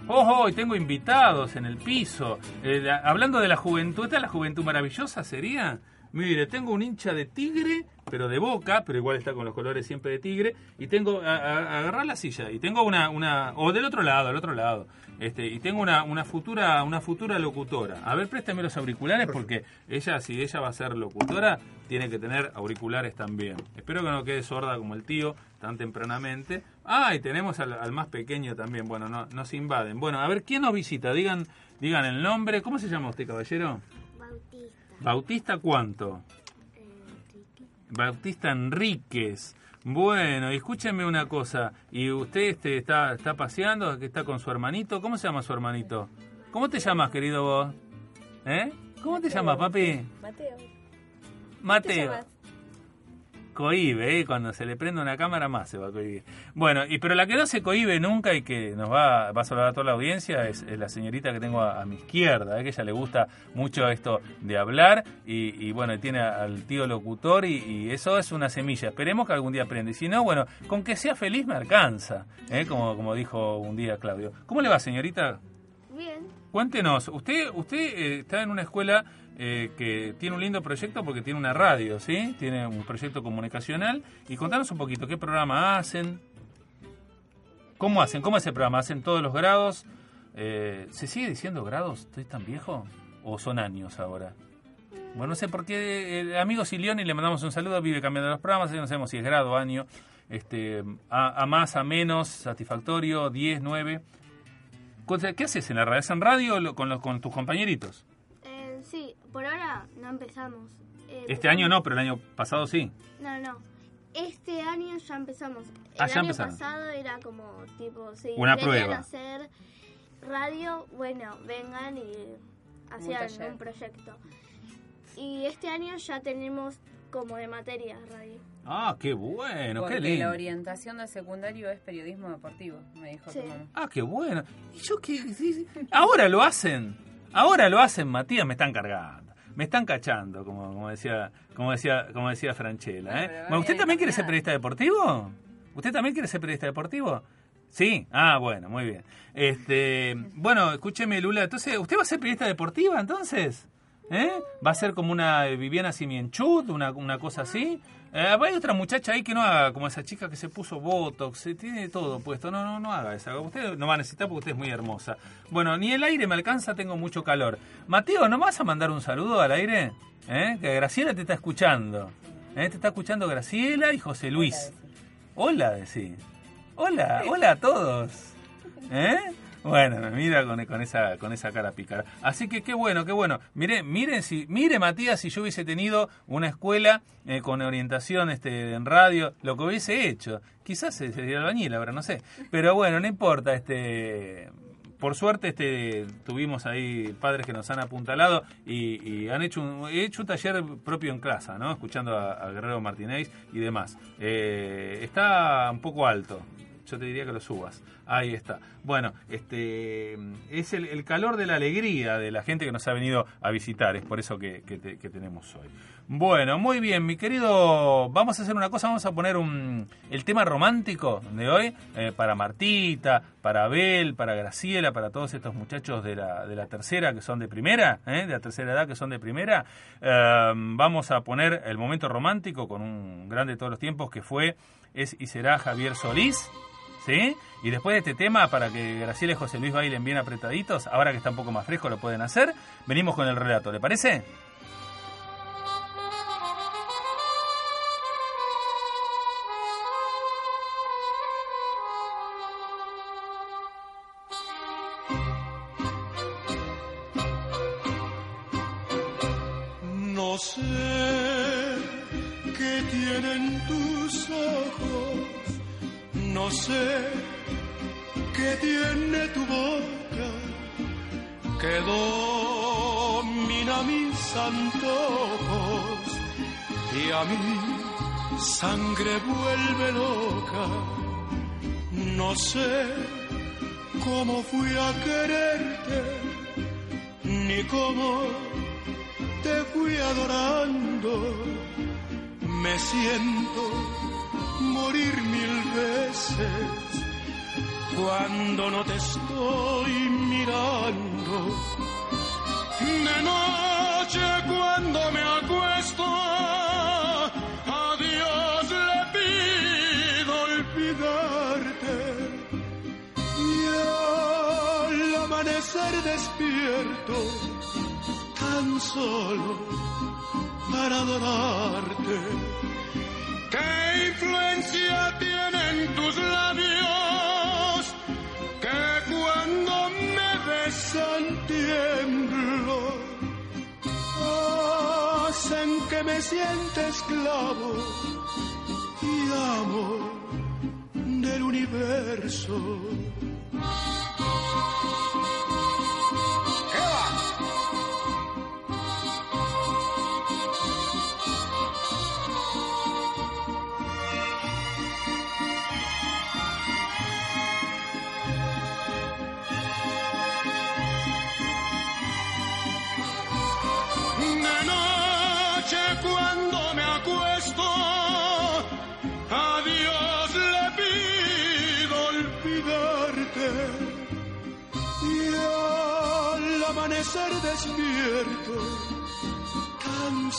Ojo, y tengo invitados en el piso. Eh, hablando de la juventud, ¿esta es la juventud maravillosa sería? Mire, tengo un hincha de tigre, pero de boca, pero igual está con los colores siempre de tigre, y tengo, a, a- agarrar la silla, y tengo una, una, o del otro lado, del otro lado, este, y tengo una, una futura, una futura locutora. A ver, préstame los auriculares, porque ella, si ella va a ser locutora, tiene que tener auriculares también. Espero que no quede sorda como el tío, tan tempranamente. Ah, y tenemos al, al más pequeño también, bueno, no, no se invaden. Bueno, a ver, ¿quién nos visita? Digan, digan el nombre, ¿cómo se llama usted, caballero? Bautista. ¿Bautista cuánto? Bautista Enríquez. Bueno, y escúcheme una cosa. ¿Y usted este, está, está paseando? que ¿Está con su hermanito? ¿Cómo se llama su hermanito? ¿Cómo te llamas, querido vos? ¿Eh? ¿Cómo te llamas, papi? Mateo. Mateo. Cohibe, ¿eh? cuando se le prende una cámara más se va a cohibir. Bueno, y pero la que no se cohibe nunca y que nos va, va a saludar a toda la audiencia es, es la señorita que tengo a, a mi izquierda, ¿eh? que ella le gusta mucho esto de hablar y, y bueno, tiene al tío locutor y, y eso es una semilla. Esperemos que algún día aprenda. Y si no, bueno, con que sea feliz me alcanza, ¿eh? como, como dijo un día Claudio. ¿Cómo le va, señorita? Bien. Cuéntenos, usted, usted eh, está en una escuela eh, que tiene un lindo proyecto porque tiene una radio, ¿sí? Tiene un proyecto comunicacional. Y contanos un poquito, ¿qué programa hacen? ¿Cómo hacen? ¿Cómo es el programa? ¿Hacen todos los grados? Eh, ¿Se sigue diciendo grados? ¿Estoy tan viejo? ¿O son años ahora? Bueno, no sé por qué. El amigo Silioni, le mandamos un saludo, vive cambiando los programas, no sabemos si es grado, año, este, a, a más, a menos, satisfactorio, 10, 9. ¿Qué haces en la radio? ¿Es en radio con, los- con tus compañeritos? Por ahora no empezamos. Eh, Este año no, pero el año pasado sí. No, no. Este año ya empezamos. El Ah, ya año empezaron. pasado era como tipo, si Una querían prueba. hacer radio, bueno, vengan y hacían un proyecto. Y este año ya tenemos como de materia radio. Ah, qué bueno, Porque qué la lindo. orientación del secundario es periodismo deportivo, me dijo Sí. tu mamá. Ah, qué bueno. ¿Y yo qué? Ahora lo hacen. Ahora lo hacen, Matías, me están cargando. Me están cachando, como, como decía, como decía, como decía Franchella. ¿eh? Bueno, ¿Usted también quiere ser periodista deportivo? ¿Usted también quiere ser periodista deportivo? Sí, ah, bueno, muy bien. Este, bueno, escúcheme, Lula, entonces, ¿usted va a ser periodista deportiva entonces? ¿Eh? ¿Va a ser como una Viviana Simienchut, una, una cosa así? Eh, hay otra muchacha ahí que no haga como esa chica que se puso Botox, se tiene todo puesto. No, no, no haga esa. Usted no va a necesitar porque usted es muy hermosa. Bueno, ni el aire me alcanza, tengo mucho calor. Mateo, ¿no vas a mandar un saludo al aire? ¿Eh? Que Graciela te está escuchando. ¿Eh? Te está escuchando Graciela y José Luis. Hola, decí. Hola, hola a todos. ¿Eh? Bueno, me mira con, esa con esa cara pícara. Así que qué bueno, qué bueno. Mire, miren si, mire Matías, si yo hubiese tenido una escuela eh, con orientación este en radio, lo que hubiese hecho. Quizás sería albañil, ahora no sé. Pero bueno, no importa, este por suerte este tuvimos ahí padres que nos han apuntalado y, y han hecho un, he hecho un taller propio en clase, ¿no? Escuchando a, a Guerrero Martínez y demás. Eh, está un poco alto. Yo te diría que lo subas. Ahí está. Bueno, este es el, calor de la alegría de la gente que nos ha venido a visitar. Es por eso que, que te- que tenemos hoy. Bueno, muy bien, mi querido. Vamos a hacer una cosa. Vamos a poner un, el tema romántico de hoy eh, para Martita, para Abel, para Graciela, para todos estos muchachos de la, de la tercera que son de primera, ¿eh? de la tercera edad que son de primera. Eh, vamos a poner el momento romántico con un grande de todos los tiempos que fue, es y será Javier Solís. ¿Sí? Y después de este tema, para que Graciela y José Luis bailen bien apretaditos, ahora que está un poco más fresco lo pueden hacer, venimos con el relato, ¿le parece? Mi sangre vuelve loca. No sé cómo fui a quererte, ni cómo te fui adorando. Me siento morir mil veces cuando no te estoy mirando. De noche cuando me acuesto, despierto, tan solo para adorarte. ¿Qué influencia tienen tus labios que cuando me besan tiemblo? Hacen que me sienta esclavo y amo del universo.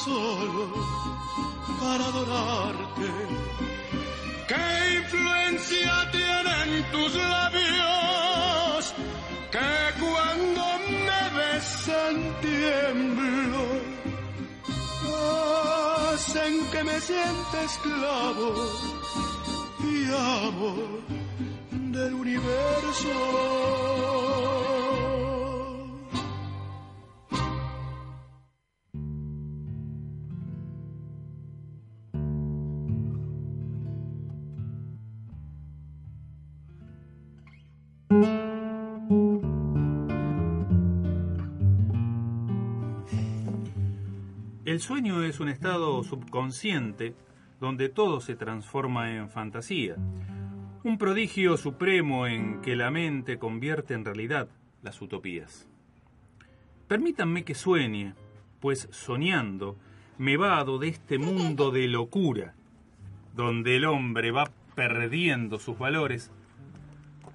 Solo para adorarte. ¿Qué influencia tienen tus labios que cuando me besan tiemblo? Hacen que me sienta esclavo y amo del universo. El sueño es un estado subconsciente donde todo se transforma en fantasía, un prodigio supremo en que la mente convierte en realidad las utopías. Permítanme que sueñe, pues soñando me vado de este mundo de locura, donde el hombre va perdiendo sus valores,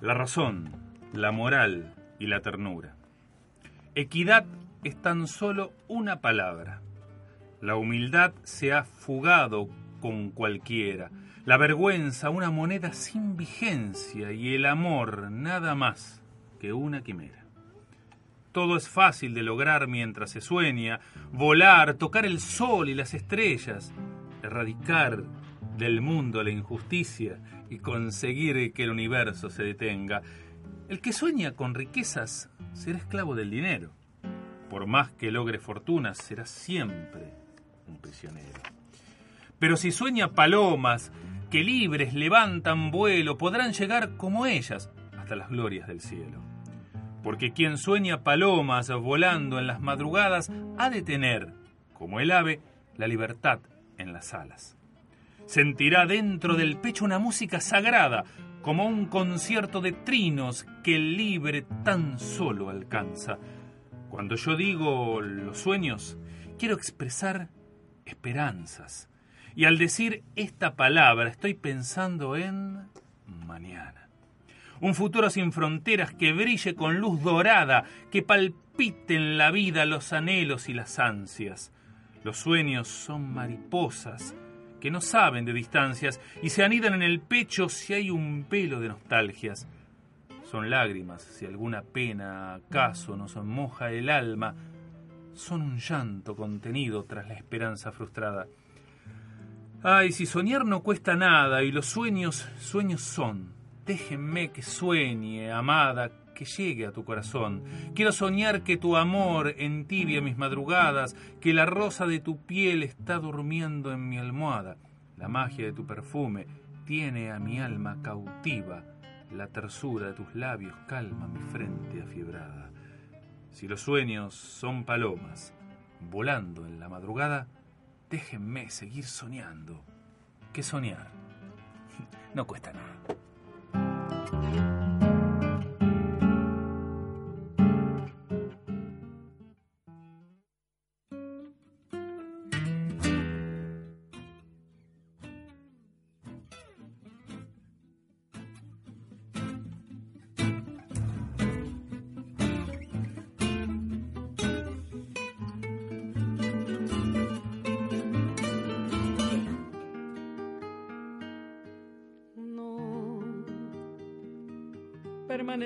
la razón, la moral y la ternura. Equidad es tan solo una palabra. La humildad se ha fugado con cualquiera, la vergüenza una moneda sin vigencia y el amor nada más que una quimera. Todo es fácil de lograr mientras se sueña, volar, tocar el sol y las estrellas, erradicar del mundo la injusticia y conseguir que el universo se detenga. El que sueña con riquezas será esclavo del dinero. Por más que logre fortunas, será siempre prisionero. Pero si sueña palomas que libres levantan vuelo, podrán llegar como ellas hasta las glorias del cielo. Porque quien sueña palomas volando en las madrugadas ha de tener, como el ave, la libertad en las alas. Sentirá dentro del pecho una música sagrada, como un concierto de trinos que el libre tan solo alcanza. Cuando yo digo los sueños, quiero expresar esperanzas. Y al decir esta palabra estoy pensando en mañana. Un futuro sin fronteras que brille con luz dorada, que palpite en la vida los anhelos y las ansias. Los sueños son mariposas que no saben de distancias y se anidan en el pecho si hay un pelo de nostalgias. Son lágrimas si alguna pena acaso nos moja el alma. Son un llanto contenido tras la esperanza frustrada. Ay, si soñar no cuesta nada y los sueños, sueños son. Déjenme que sueñe, amada, que llegue a tu corazón. Quiero soñar que tu amor entibia mis madrugadas, que la rosa de tu piel está durmiendo en mi almohada. La magia de tu perfume tiene a mi alma cautiva. La tersura de tus labios calma mi frente afiebrada. Si los sueños son palomas, volando en la madrugada, déjenme seguir soñando. Que soñar no cuesta nada.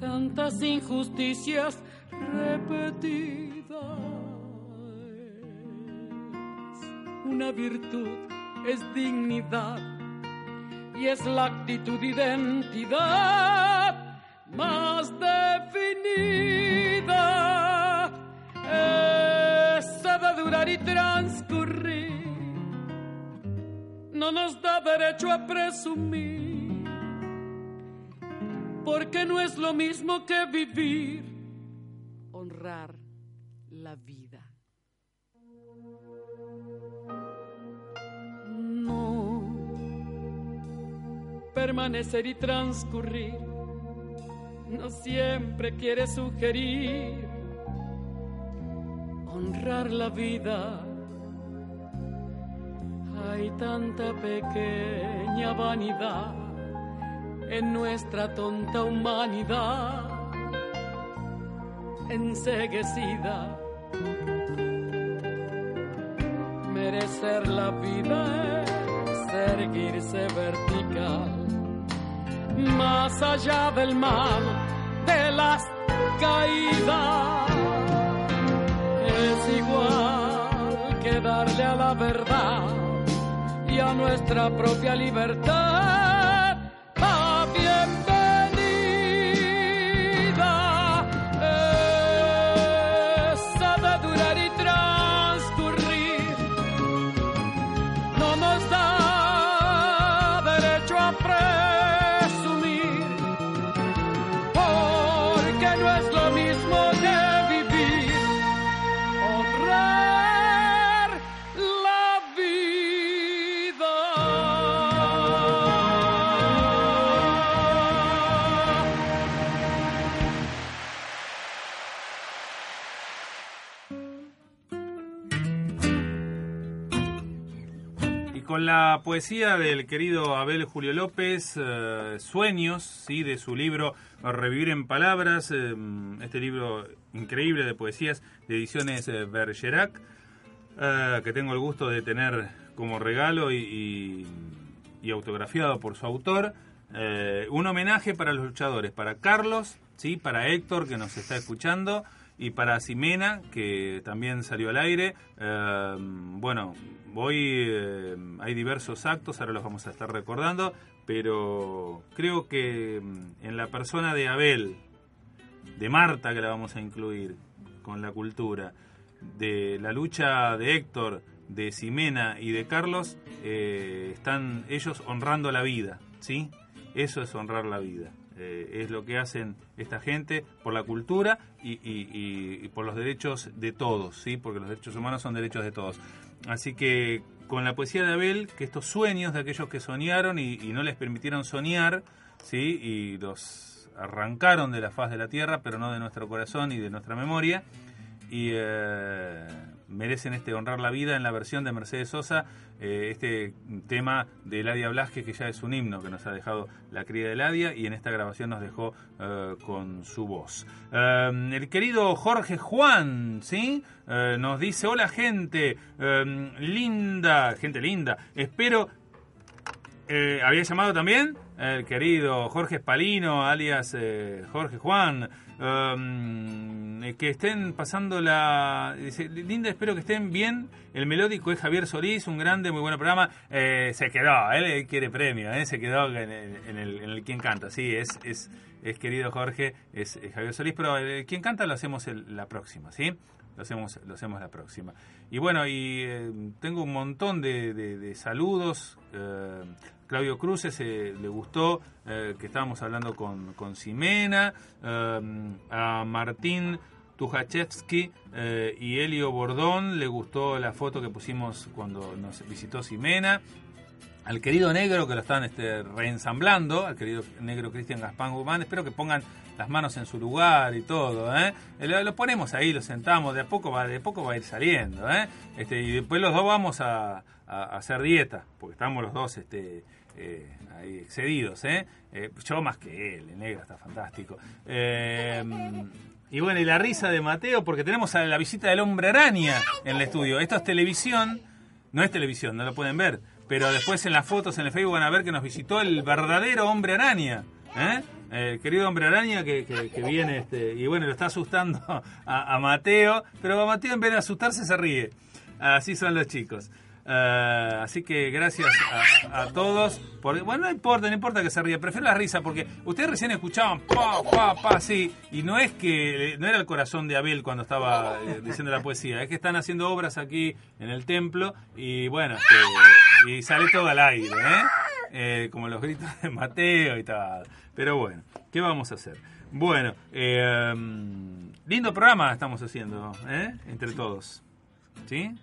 tantas injusticias repetidas. Una virtud es dignidad y es la actitud identidad más definida. Esa de durar y transcurrir no nos da derecho a presumir porque no es lo mismo que vivir, honrar la vida. No, permanecer y transcurrir no siempre quiere sugerir honrar la vida. Hay tanta pequeña vanidad en nuestra tonta humanidad enseguecida. Merecer la vida es erguirse vertical, más allá del mal, de las caídas. Es igual que darle a la verdad y a nuestra propia libertad con la poesía del querido Abel Julio López, eh, Sueños, ¿sí? de su libro Revivir en Palabras, eh, este libro increíble de poesías de ediciones eh, Bergerac, que tengo el gusto de tener como regalo y, y- autografiado por su autor. Un homenaje para los luchadores, para Carlos, ¿sí? para Héctor, que nos está escuchando, y para Ximena, que también salió al aire. Bueno, hoy eh, hay diversos actos, ahora los vamos a estar recordando, pero creo que mm, en la persona de Abel, de Marta, que la vamos a incluir con la cultura, de la lucha de Héctor, de Ximena y de Carlos, eh, están ellos honrando la vida, ¿sí? Eso es honrar la vida. Eh, es lo que hacen esta gente por la cultura y- y- y por los derechos de todos, ¿sí? Porque los derechos humanos son derechos de todos. Así que con la poesía de Abel, que estos sueños de aquellos que soñaron y, no les permitieron soñar, ¿sí? Y los arrancaron de la faz de la tierra, pero no de nuestro corazón y de nuestra memoria. Y eh, merecen este honrar la vida en la versión de Mercedes Sosa, eh, este tema de Eladia Blasque, que ya es un himno que nos ha dejado la cría de Eladia y en esta grabación nos dejó eh, con su voz. Eh, el querido Jorge Juan, ¿sí? Nos dice, hola gente, linda, gente linda, espero ¿Había llamado también? El querido Jorge Espalino, alias eh, Jorge Juan. um, eh, que estén pasando la... Linda, espero que estén bien. El melódico es Javier Solís, un grande, muy buen programa. Eh, se quedó, él, quiere premio, se quedó en el, en Quien Canta. Sí, es, es, es querido Jorge, es, Javier Solís, pero el Quien Canta lo hacemos la próxima, ¿sí? Lo hacemos, lo hacemos la próxima. Y bueno, y tengo un montón de saludos. Claudio Cruces eh, le gustó eh, que estábamos hablando con, con Ximena. Eh, a Martín Tujachevsky eh, y Elio Bordón le gustó la foto que pusimos cuando nos visitó Ximena. al querido negro que lo están este, reensamblando, al querido negro Cristian Gaspán Guzmán. Espero que pongan las manos en su lugar y todo. ¿eh? Lo, ponemos ahí, lo sentamos, de a poco va, de a poco va a ir saliendo. Este, y después los dos vamos a, a- a hacer dieta, porque estamos los dos este, eh, ahí excedidos. ¿eh? Eh, yo más que él, el negro está fantástico. Eh, y bueno, y la risa de Mateo, porque tenemos a la visita del hombre araña en el estudio. Esto es televisión, no es televisión, no lo pueden ver. Pero después en las fotos en el Facebook van a ver que nos visitó el verdadero hombre araña. ¿eh? El querido hombre araña que, viene este, y bueno, lo está asustando a, a Mateo. Pero a Mateo en vez de asustarse se ríe. Así son los chicos. Eh, así que gracias a, todos. Por, bueno, no importa, no importa que se ría. Prefiero la risa porque ustedes recién escuchaban pa, pa, pa, sí. Y no es que no era el corazón de Abel cuando estaba eh, diciendo la poesía. Es que están haciendo obras aquí en el templo y bueno, este, y sale todo al aire, ¿eh? Eh, como los gritos de Mateo y tal. Pero bueno, ¿qué vamos a hacer? Bueno, eh, lindo programa estamos haciendo. Entre todos. ¿Sí?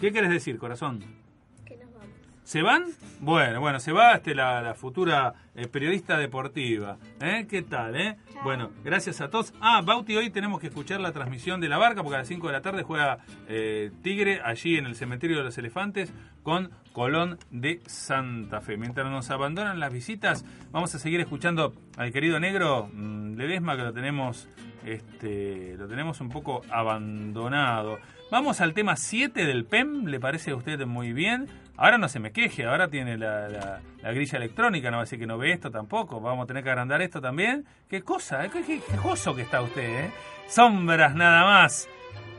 ¿Qué quieres decir, corazón? Que nos vamos. ¿Se van? Bueno, bueno, se va este, la, la futura eh, periodista deportiva. ¿Eh? ¿Qué tal, eh? Bueno, gracias a todos. Ah, Bauti, hoy tenemos que escuchar la transmisión de la barca porque a las 5 de la tarde juega eh, Tigre allí en el cementerio de los elefantes con Colón de Santa Fe. Mientras nos abandonan las visitas, vamos a seguir escuchando al querido negro mm, Ledesma que lo tenemos, este, lo tenemos un poco abandonado. Vamos al tema 7 del PEM, ¿le parece a usted muy bien? Ahora no se me queje, ahora tiene la, la- la grilla electrónica, no va a decir que no ve esto tampoco. Vamos a tener que agrandar esto también. ¿Qué cosa? ¿eh? ¿Qué, qué, qué gozo que está usted, ¿eh? Sombras nada más.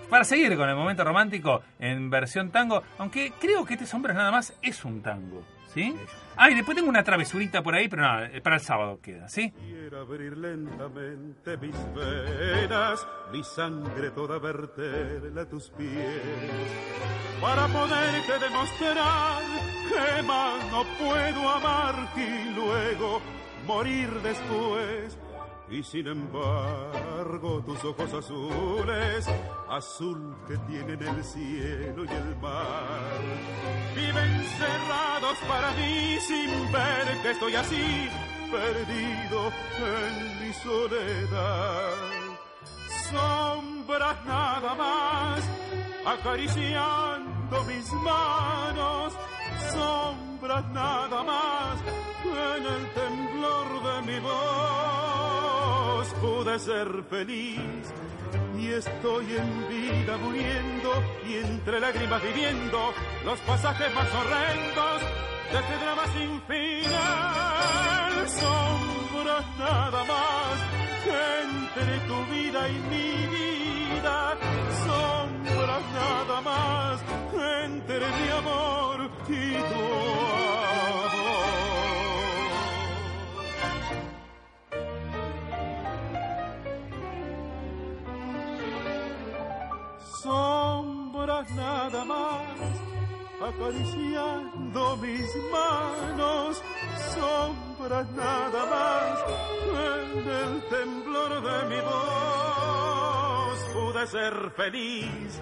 Para seguir con el momento romántico en versión tango, aunque creo que este Sombras nada más es un tango, ¿sí? Ah, después tengo una travesurita por ahí, pero no, eh, para el sábado queda, ¿sí? Quiero abrir lentamente mis venas, mi sangre toda verterla a tus pies, para poderte demostrar que más no puedo amarte y luego morir después. Y sin embargo tus ojos azules, azul que tienen el cielo y el mar, viven cerrados para mí sin ver que estoy así, perdido en mi soledad. Sombras nada más, acariciando mis manos, sombras nada más, en el temblor de mi voz pude ser feliz. Y estoy en vida muriendo y entre lágrimas viviendo los pasajes más horrendos de este drama sin final. Sombras nada más que entre tu vida y mi vida. Sombras nada más entre mi amor nada más, acariciando mis manos, sombras nada más, en el temblor de mi voz pude ser feliz.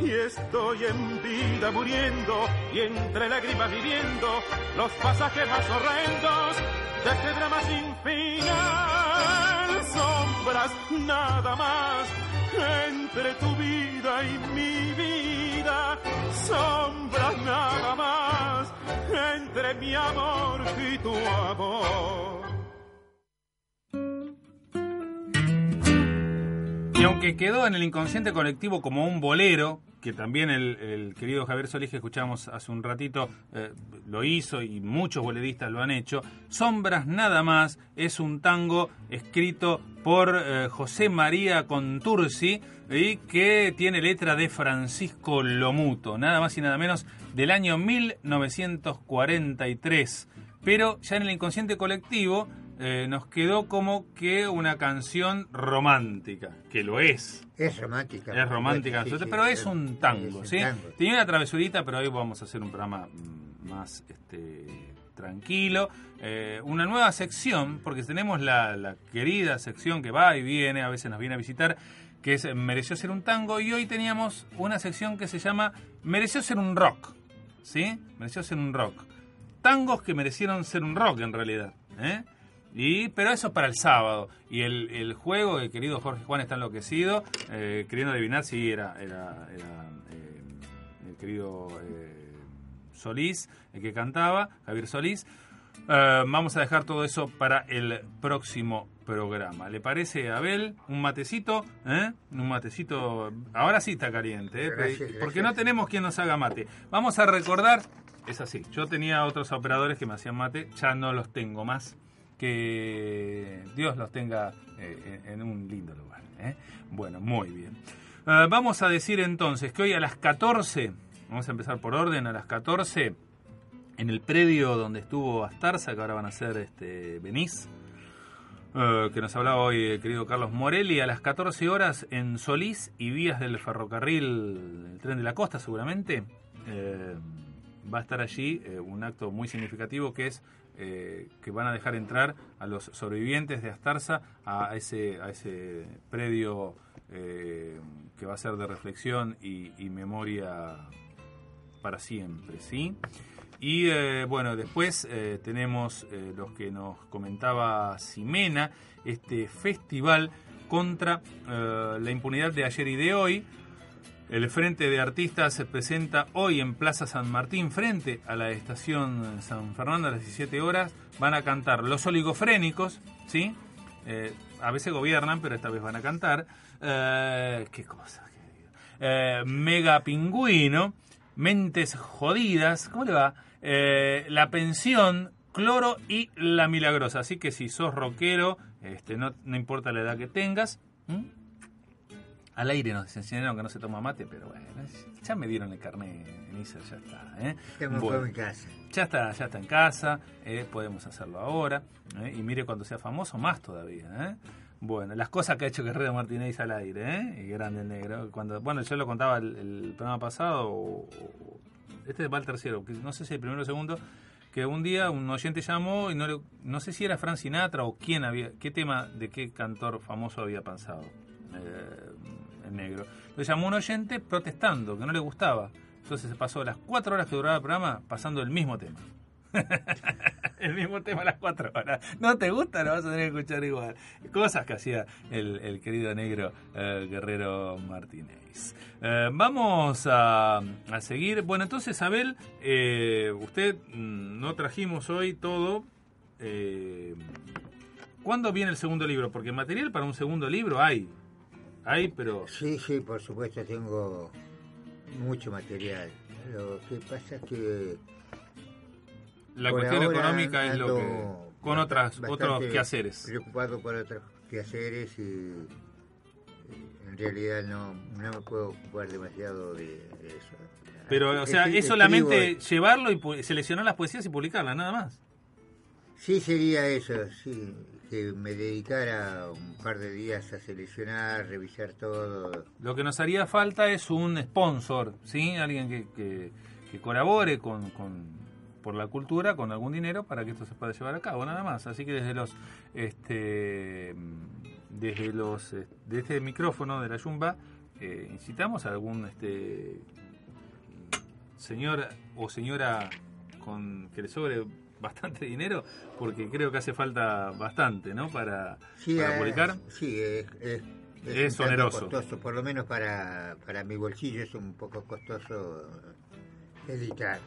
Y estoy en vida muriendo y entre lágrimas viviendo los pasajes más horrendos de este drama sin final. Sombras nada más entre tu vida y mi vida, sombras nada más entre mi amor y tu amor. Y aunque quedó en el inconsciente colectivo como un bolero, que también el, el querido Javier Solís que escuchamos hace un ratito eh, lo hizo y muchos boleristas lo han hecho, Sombras nada más es un tango escrito por eh, José María Contursi y que tiene letra de Francisco Lomuto, nada más y nada menos del año 1943. Pero ya en el inconsciente colectivo eh, nos quedó como que una canción romántica, que lo es. Es romántica. Es romántica, Sí, sí, pero es es- un tango, es ¿sí? tango. Tenía una travesurita, pero hoy vamos a hacer un programa mm, más este, tranquilo. Eh, una nueva sección, porque tenemos la, la querida sección que va y viene, a veces nos viene a visitar, que es Mereció ser un tango, y hoy teníamos una sección que se llama Mereció ser un rock, ¿sí? Mereció ser un rock. tangos que merecieron ser un rock en realidad. ¿eh? Y, pero eso es para el sábado. Y el, el juego, el querido Jorge Juan está enloquecido, eh, queriendo adivinar si era, era, era, eh, el querido eh, Solís el que cantaba, Javier Solís. Vamos a dejar todo eso para el próximo programa. ¿Le parece, Abel? Un matecito, ¿eh? Un matecito. Ahora sí está caliente, ¿eh? Gracias, Porque no tenemos quien nos haga mate. Vamos a recordar, es así. Yo tenía otros operadores que me hacían mate, ya no los tengo más. Que Dios los tenga eh, en un lindo lugar. ¿eh? Bueno, muy bien. Eh, vamos a decir entonces que hoy a las 14, vamos a empezar por orden, a las 14 en el predio donde estuvo Astarza, que ahora van a ser este, Benís, eh, que nos hablaba hoy el querido Carlos Morelli, a las 14 horas en Solís y vías del ferrocarril, el tren de la costa seguramente, eh, va a estar allí un acto muy significativo que es eh, que van a dejar entrar a los sobrevivientes de Astarza a ese, a ese predio eh, que va a ser de reflexión y, memoria para siempre, ¿sí? Y eh, bueno, después tenemos eh, los que nos comentaba Ximena, este festival contra la impunidad de ayer y de hoy. El Frente de Artistas se presenta hoy en Plaza San Martín, frente a la estación San Fernando a las 17 horas. Van a cantar Los Oligofrénicos, ¿sí? Eh, a veces gobiernan, pero esta vez van a cantar. Eh, ¿Qué cosa? Eh, Mega Pingüino, Mentes Jodidas, ¿cómo le va? La Pensión, Cloro y La Milagrosa. Así que si sos rockero, este, no, no importa la edad que tengas. Al aire nos enseñaron que no se toma mate, pero bueno, ya me dieron el carnet en ya está. ¿eh? Ya Bueno. casa. Está, ya está en casa, eh, podemos hacerlo ahora. eh, y mire cuando sea famoso, más todavía. ¿eh? Bueno, las cosas que ha hecho Guerrero Martínez al aire, ¿eh? Y grande el negro. Cuando, bueno, yo lo contaba el, el programa pasado, o- o- este va el tercero, que no sé si el primero o el segundo, que un día un oyente llamó y no, le- no sé si era Frank Sinatra o quién había, qué tema de qué cantor famoso había pensado eh, el negro. Le llamó un oyente protestando, que no le gustaba. Entonces se pasó las cuatro horas que duraba el programa pasando el mismo tema. el mismo tema a las cuatro horas. ¿No te gusta? Lo vas a tener que escuchar igual. Cosas que hacía el, el querido negro eh, Guerrero Martínez. Eh, vamos a, a seguir. Bueno, entonces, Abel, eh, usted mm, no trajimos hoy todo. ¿Cuándo viene el segundo libro? Porque material para un segundo libro hay. Hay, pero... Sí, sí, por supuesto tengo mucho material. Lo que pasa es que La cuestión económica es lo que... Con otras, otros quehaceres. Preocupado por otros quehaceres y, y en realidad no, no me puedo ocupar demasiado de, de eso. Pero, o sea, es solamente escribo- llevarlo y seleccionar las poesías y publicarlas, nada más. Sí, sería eso, sí, que me dedicara un par de días a seleccionar, revisar todo. Lo que nos haría falta es un sponsor, ¿sí? Alguien que, que, que colabore con, con- por la cultura con algún dinero para que esto se pueda llevar a cabo, nada más. Así que desde los este desde los eh, de este micrófono de la Yumba eh, incitamos a algún este señor o señora con que le sobre bastante dinero porque creo que hace falta bastante, ¿no? Para, Sí, para publicar. Sí, es, es, Es un oneroso. costoso, por lo menos para, para mi bolsillo es un poco costoso editar.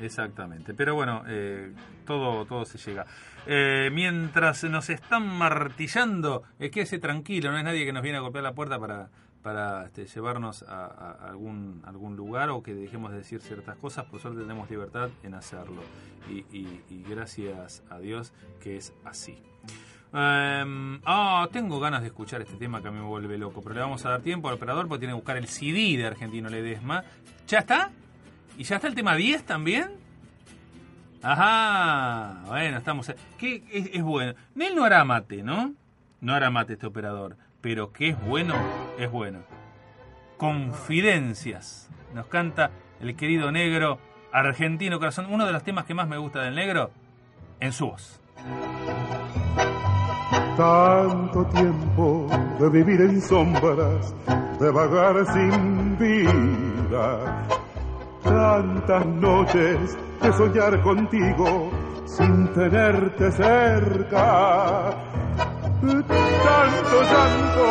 Exactamente, pero bueno, eh, todo, todo se llega. Eh, mientras nos están martillando, eh, quédese tranquilo, no es nadie que nos viene a golpear la puerta para, para este, llevarnos a, algún, algún lugar o que dejemos de decir ciertas cosas, por suerte tenemos libertad en hacerlo. Y, gracias a Dios que es así. Em, Ah, tengo ganas de escuchar este tema que a mí me vuelve loco, pero le vamos a dar tiempo al operador porque tiene que buscar el CD de Argentino Ledesma. ¿Ya está? ¿Y ya está el tema 10 también? Ajá, bueno, estamos... ¿Qué es, bueno? Él no hará mate, ¿no? No hará mate este operador, pero que es bueno, es bueno. Confidencias. Nos canta el querido negro argentino corazón. Uno de los temas que más me gusta del negro, en su voz. Tanto tiempo de vivir en sombras, de vagar sin vida. tantas noches de soñar contigo sin tenerte cerca. Tanto llanto,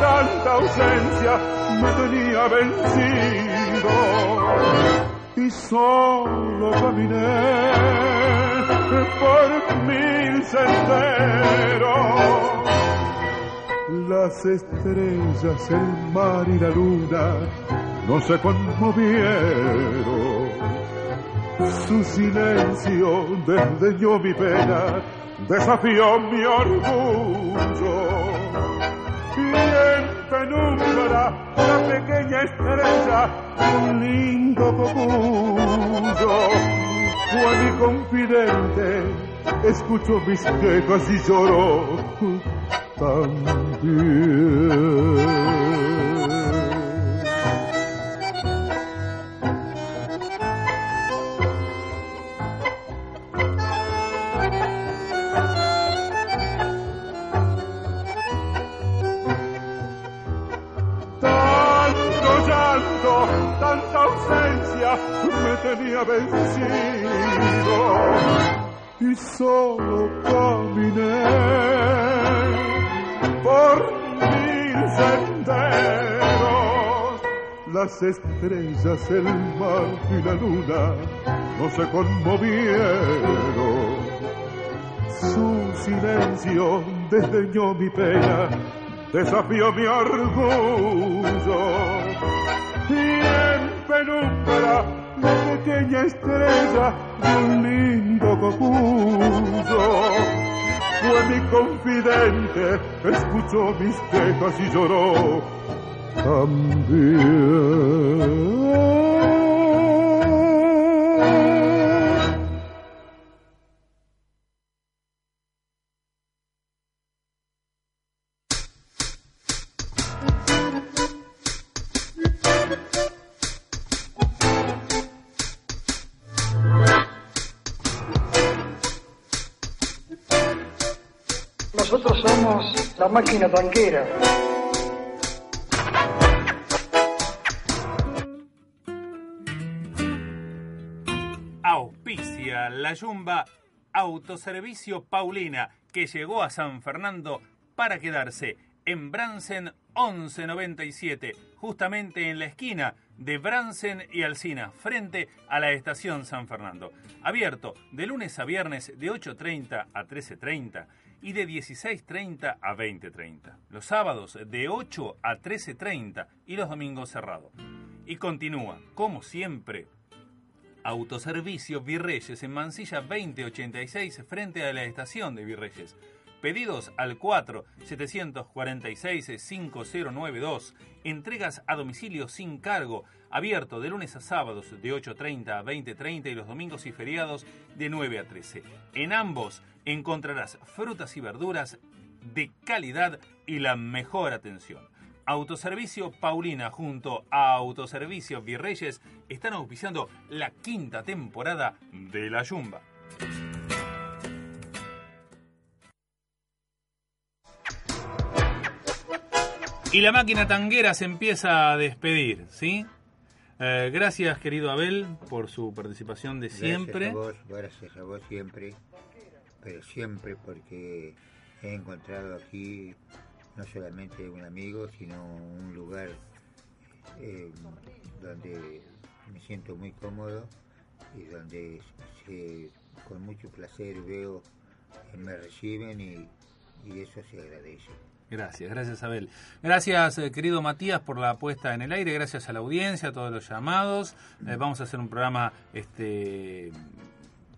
tanta ausencia me tenía vencido y solo caminé por mil senderos. Las estrellas, el mar y la luna no se conmovieron. Su silencio desdeñó mi pena, desafió mi orgullo. Y en penumbra la pequeña estrella, un lindo cogullo, fue mi confidente, escuchó mis quejas y lloró también. Tenía vencido y solo caminé por mil senderos. Las estrellas, el mar y la luna no se conmovieron. Su silencio desdeñó mi pena, desafió mi orgullo. Y en penumbra la pequeña estrella de un lindo cocullo fue mi confidente, escuchó mis quejas y lloró también. La máquina tanquera. Auspicia la Yumba Autoservicio Paulina, que llegó a San Fernando para quedarse en Bransen 1197, justamente en la esquina de Bransen y Alsina, frente a la estación San Fernando. Abierto de lunes a viernes de 8.30 a 13.30 y de 16.30 a 20.30. Los sábados de 8 a 13.30 y los domingos cerrado. Y continúa, como siempre, Autoservicio Virreyes en Mansilla 2086 frente a la estación de Virreyes. Pedidos al 4-746-5092. Entregas a domicilio sin cargo. Abierto de lunes a sábados de 8.30 a 20.30 y los domingos y feriados de 9 a 13. En ambos encontrarás frutas y verduras de calidad y la mejor atención. Autoservicio Paulina junto a Autoservicio Virreyes están auspiciando la quinta temporada de La Yumba. Y la máquina tanguera se empieza a despedir, ¿sí? Eh, gracias, querido Abel, por su participación de siempre. Gracias a vos, gracias a vos siempre, pero siempre porque he encontrado aquí no solamente un amigo, sino un lugar eh, donde me siento muy cómodo y donde se- con mucho placer veo que me reciben y, y eso se agradece. Gracias, gracias Abel. Gracias, eh, querido Matías, por la puesta en el aire. Gracias a la audiencia, a todos los llamados. Eh, vamos a hacer un programa este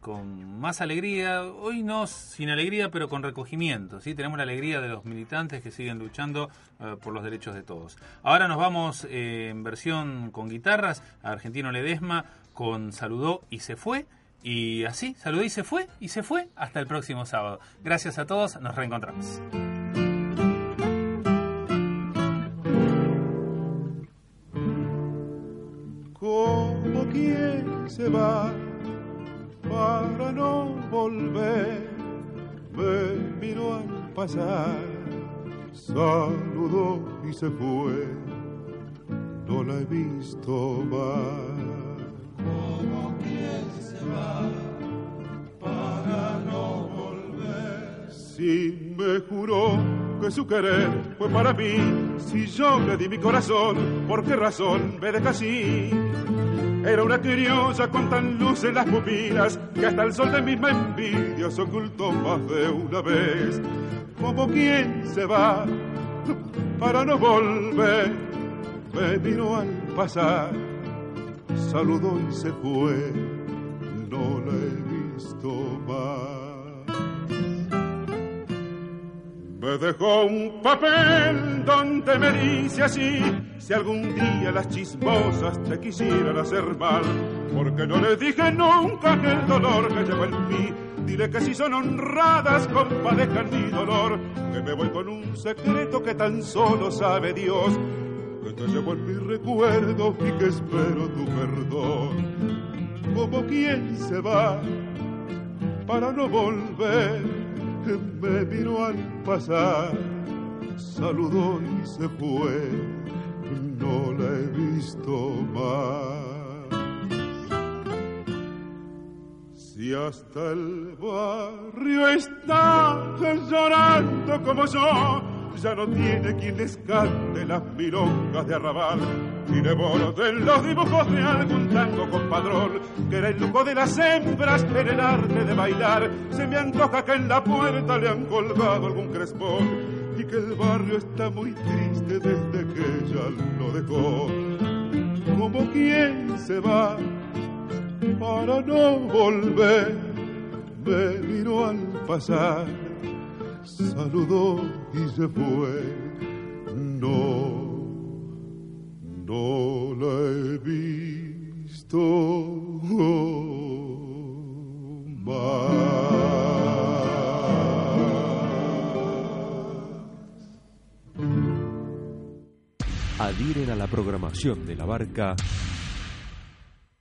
con más alegría. Hoy no sin alegría, pero con recogimiento. ¿sí? Tenemos la alegría de los militantes que siguen luchando eh, por los derechos de todos. Ahora nos vamos en versión con guitarras a Argentino Ledesma con Saludó y se fue. Y así, saludó y se fue, y se fue. Hasta el próximo sábado. Gracias a todos, nos reencontramos. se va para no volver. Me miró al pasar, saludó y se fue. No la he visto más. Como quien se va para no volver. Si me juró que su querer fue para mí. Si yo le di mi corazón, ¿por qué razón me deja así? Era una criolla con tan luz en las pupilas que hasta el sol de misma envidia se ocultó más de una vez. Como quien se va para no volver, me miró al pasar, saludó y se fue, no la he visto más. Me dejó un papel donde me dice así, si algún día las chismosas te quisieran hacer mal, porque no les dije nunca que el dolor me llevó en mí. Dile que si son honradas compadezcan mi dolor, que me voy con un secreto que tan solo sabe Dios, que te llevo en mi recuerdo y que espero tu perdón. Como quien se va para no volver que me miró al pasar, saludó y se fue, no la he visto más. Si hasta el barrio está llorando como yo, ya no tiene quien les cante las milongas de arrabal. Y de los dibujos de algún tango compadrón que era el lujo de las hembras en el arte de bailar se me antoja que en la puerta le han colgado algún crespón. Y que el barrio está muy triste desde que ella lo dejó. Como quien se va para no volver me miró al pasar saludó y se fue. No, no la he visto más. Adhieren a la programación de la barca